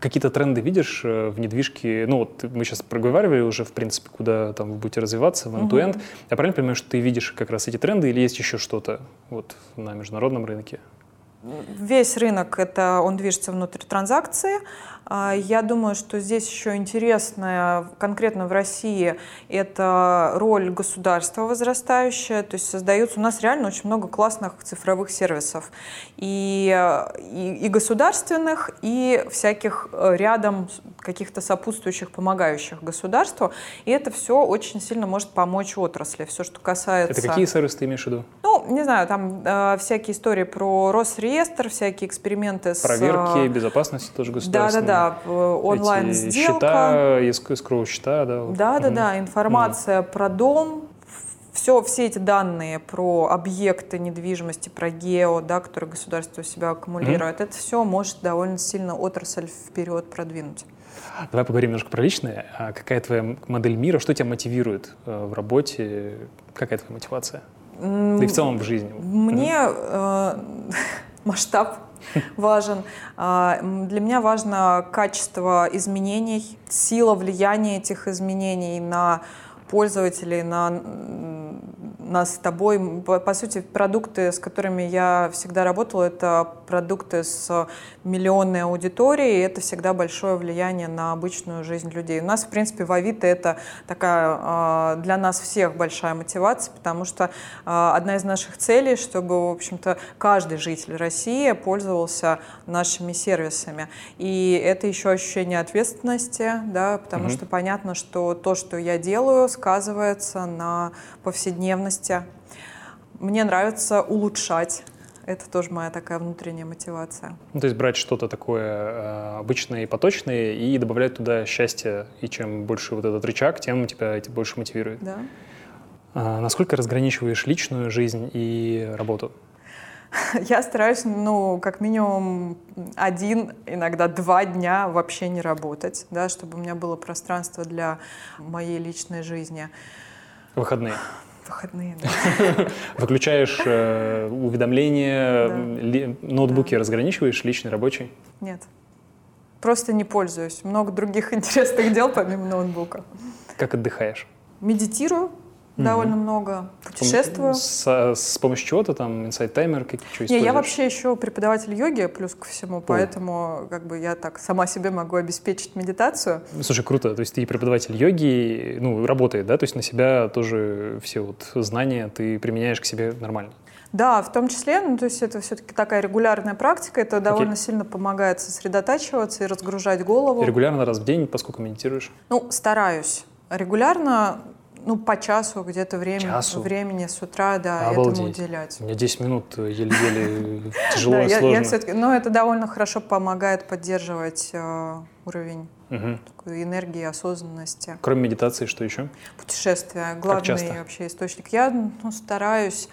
Какие-то тренды видишь э, в недвижке? Ну, вот мы сейчас проговаривали уже, в принципе, куда там вы будете развиваться в end-to-end. Угу. Я правильно понимаю, что ты видишь как раз эти тренды или есть еще что-то вот на международном рынке? Весь рынок это он движется внутри транзакции. А, я думаю, что здесь еще интересная, конкретно в России, это роль государства возрастающая. То есть создаются у нас реально очень много классных цифровых сервисов. И, и, и государственных, и всяких э, рядом каких-то сопутствующих, помогающих государству. И это все очень сильно может помочь отрасли. Все, что касается... Это какие сервисы ты имеешь в виду? Ну, не знаю, там э, всякие истории про Росреестр, всякие эксперименты с... Проверки, э, безопасности тоже государственные. Да-да-да онлайн сделка. Счета, скроу счета, да. Да, да, да, информация про дом, все, все эти данные про объекты недвижимости, про гео, да, которые государство у себя аккумулирует, mm это все может довольно сильно отрасль вперед продвинуть. Давай поговорим немножко про личное. А какая твоя модель мира, что тебя мотивирует э, в работе? Какая твоя мотивация? Да и в целом в жизни. Мне э, масштаб важен. А, для меня важно качество изменений, сила влияния этих изменений на пользователей, на нас с тобой. По, по сути, продукты, с которыми я всегда работала, это продукты с миллионной аудиторией, и это всегда большое влияние на обычную жизнь людей. У нас, в принципе, в Авито это такая а, для нас всех большая мотивация, потому что а, одна из наших целей, чтобы, в общем-то, каждый житель России пользовался нашими сервисами. И это еще ощущение ответственности, да, потому угу. что понятно, что то, что я делаю, сказывается на повседневности. Мне нравится улучшать это тоже моя такая внутренняя мотивация. Ну, то есть брать что-то такое э, обычное и поточное и добавлять туда счастье. И чем больше вот этот рычаг, тем тебя это больше мотивирует. Да. А насколько разграничиваешь личную жизнь и работу? Я стараюсь, ну, как минимум один, иногда два дня вообще не работать, да, чтобы у меня было пространство для моей личной жизни. Выходные выходные, да. Выключаешь э, уведомления, да. ли, ноутбуки да. разграничиваешь, личный, рабочий? Нет. Просто не пользуюсь. Много других интересных дел помимо ноутбука. Как отдыхаешь? Медитирую, довольно много. Путешествую. С, с помощью чего-то там, инсайт таймер, какие что Не, я вообще еще преподаватель йоги, плюс ко всему, О. поэтому как бы я так сама себе могу обеспечить медитацию. Слушай, круто. То есть ты преподаватель йоги, ну, работает, да? То есть на себя тоже все вот знания ты применяешь к себе нормально? Да, в том числе, ну, то есть это все-таки такая регулярная практика, это довольно okay. сильно помогает сосредотачиваться и разгружать голову. Регулярно раз в день, поскольку медитируешь? Ну, стараюсь. Регулярно ну, по часу где-то время, часу? времени с утра, да, Обалдеть. этому уделять. У меня 10 минут еле-еле тяжело и сложно. Но это довольно хорошо помогает поддерживать э, уровень энергии, осознанности. Кроме медитации, что еще? Путешествия. Главный вообще источник. Я ну, стараюсь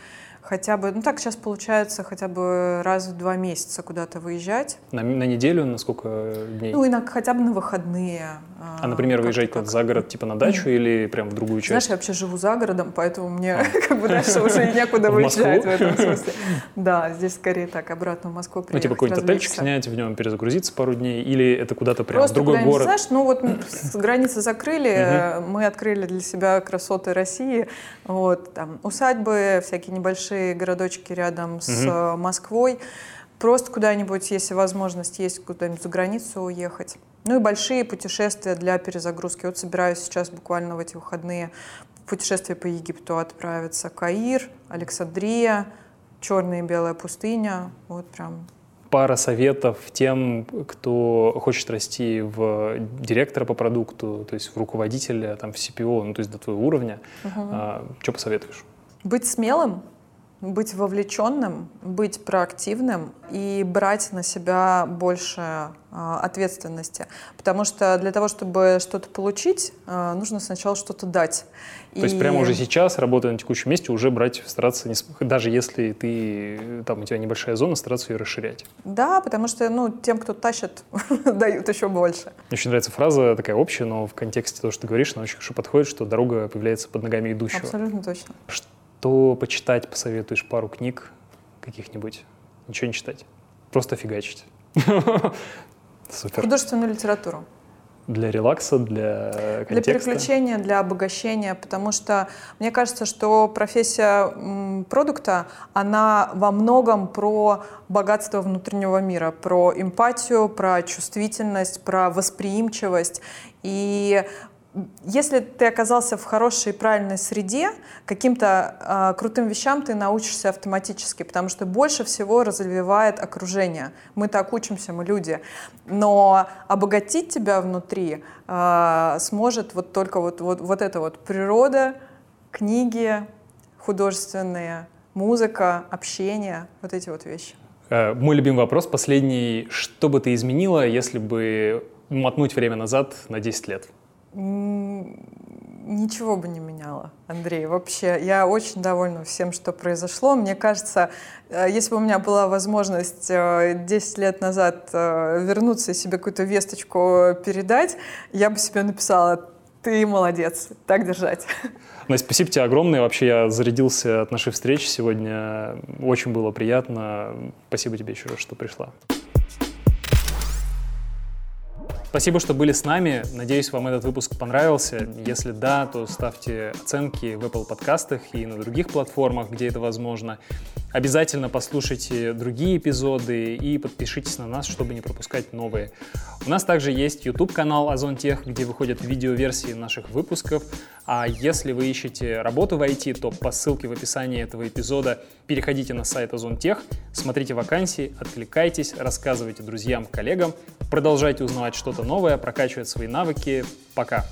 хотя бы, ну так сейчас получается, хотя бы раз в два месяца куда-то выезжать. На, на неделю на сколько дней? Ну, и на, хотя бы на выходные. А, например, выезжать как за город, типа на дачу mm. или прям в другую часть? Знаешь, я вообще живу за городом, поэтому мне а. как бы дальше уже некуда выезжать в этом смысле. Да, здесь скорее так, обратно в Москву приехать, Ну, типа какой-нибудь отельчик снять, в нем перезагрузиться пару дней, или это куда-то прям в другой город? знаешь, ну вот границы закрыли, мы открыли для себя красоты России, вот, там, усадьбы, всякие небольшие городочки рядом с Москвой, просто куда-нибудь, если возможность есть, куда-нибудь за границу уехать. Ну и большие путешествия для перезагрузки. Вот собираюсь сейчас буквально в эти выходные путешествие по Египту отправиться. Каир, Александрия, Черная и Белая пустыня. Вот прям пара советов тем, кто хочет расти в директора по продукту, то есть в руководителя, там, в CPO, ну, то есть до твоего уровня. Угу. А, что посоветуешь? Быть смелым, быть вовлеченным, быть проактивным и брать на себя больше э, ответственности. Потому что для того, чтобы что-то получить, э, нужно сначала что-то дать. То и... есть прямо уже сейчас, работая на текущем месте, уже брать, стараться, не, даже если ты, там у тебя небольшая зона, стараться ее расширять. Да, потому что ну, тем, кто тащит, дают еще больше. Мне очень нравится фраза такая общая, но в контексте того, что ты говоришь, она очень хорошо подходит, что дорога появляется под ногами идущего. Абсолютно точно. Что что почитать посоветуешь? Пару книг каких-нибудь? Ничего не читать. Просто фигачить. Супер. Художественную литературу. Для релакса, для контекста? Для переключения, для обогащения, потому что мне кажется, что профессия продукта, она во многом про богатство внутреннего мира, про эмпатию, про чувствительность, про восприимчивость. И если ты оказался в хорошей и правильной среде, каким-то э, крутым вещам ты научишься автоматически, потому что больше всего развивает окружение. Мы так учимся, мы люди. Но обогатить тебя внутри э, сможет вот только вот, вот, вот эта вот природа, книги художественные, музыка, общение, вот эти вот вещи. Э, мой любимый вопрос, последний. Что бы ты изменила, если бы мотнуть время назад на 10 лет? Ничего бы не меняло, Андрей, вообще. Я очень довольна всем, что произошло. Мне кажется, э, если бы у меня была возможность 10 э, лет назад э, вернуться и себе какую-то весточку передать, я бы себе написала Ты молодец. Так держать. Настя, спасибо тебе огромное. Вообще я зарядился от нашей встречи сегодня. Очень было приятно. Спасибо тебе еще раз, что пришла. Спасибо, что были с нами. Надеюсь, вам этот выпуск понравился. Если да, то ставьте оценки в Apple подкастах и на других платформах, где это возможно. Обязательно послушайте другие эпизоды и подпишитесь на нас, чтобы не пропускать новые. У нас также есть YouTube-канал Озон Тех, где выходят видеоверсии наших выпусков. А если вы ищете работу в IT, то по ссылке в описании этого эпизода переходите на сайт Озон Тех, смотрите вакансии, откликайтесь, рассказывайте друзьям, коллегам, продолжайте узнавать что-то новое, прокачивать свои навыки. Пока!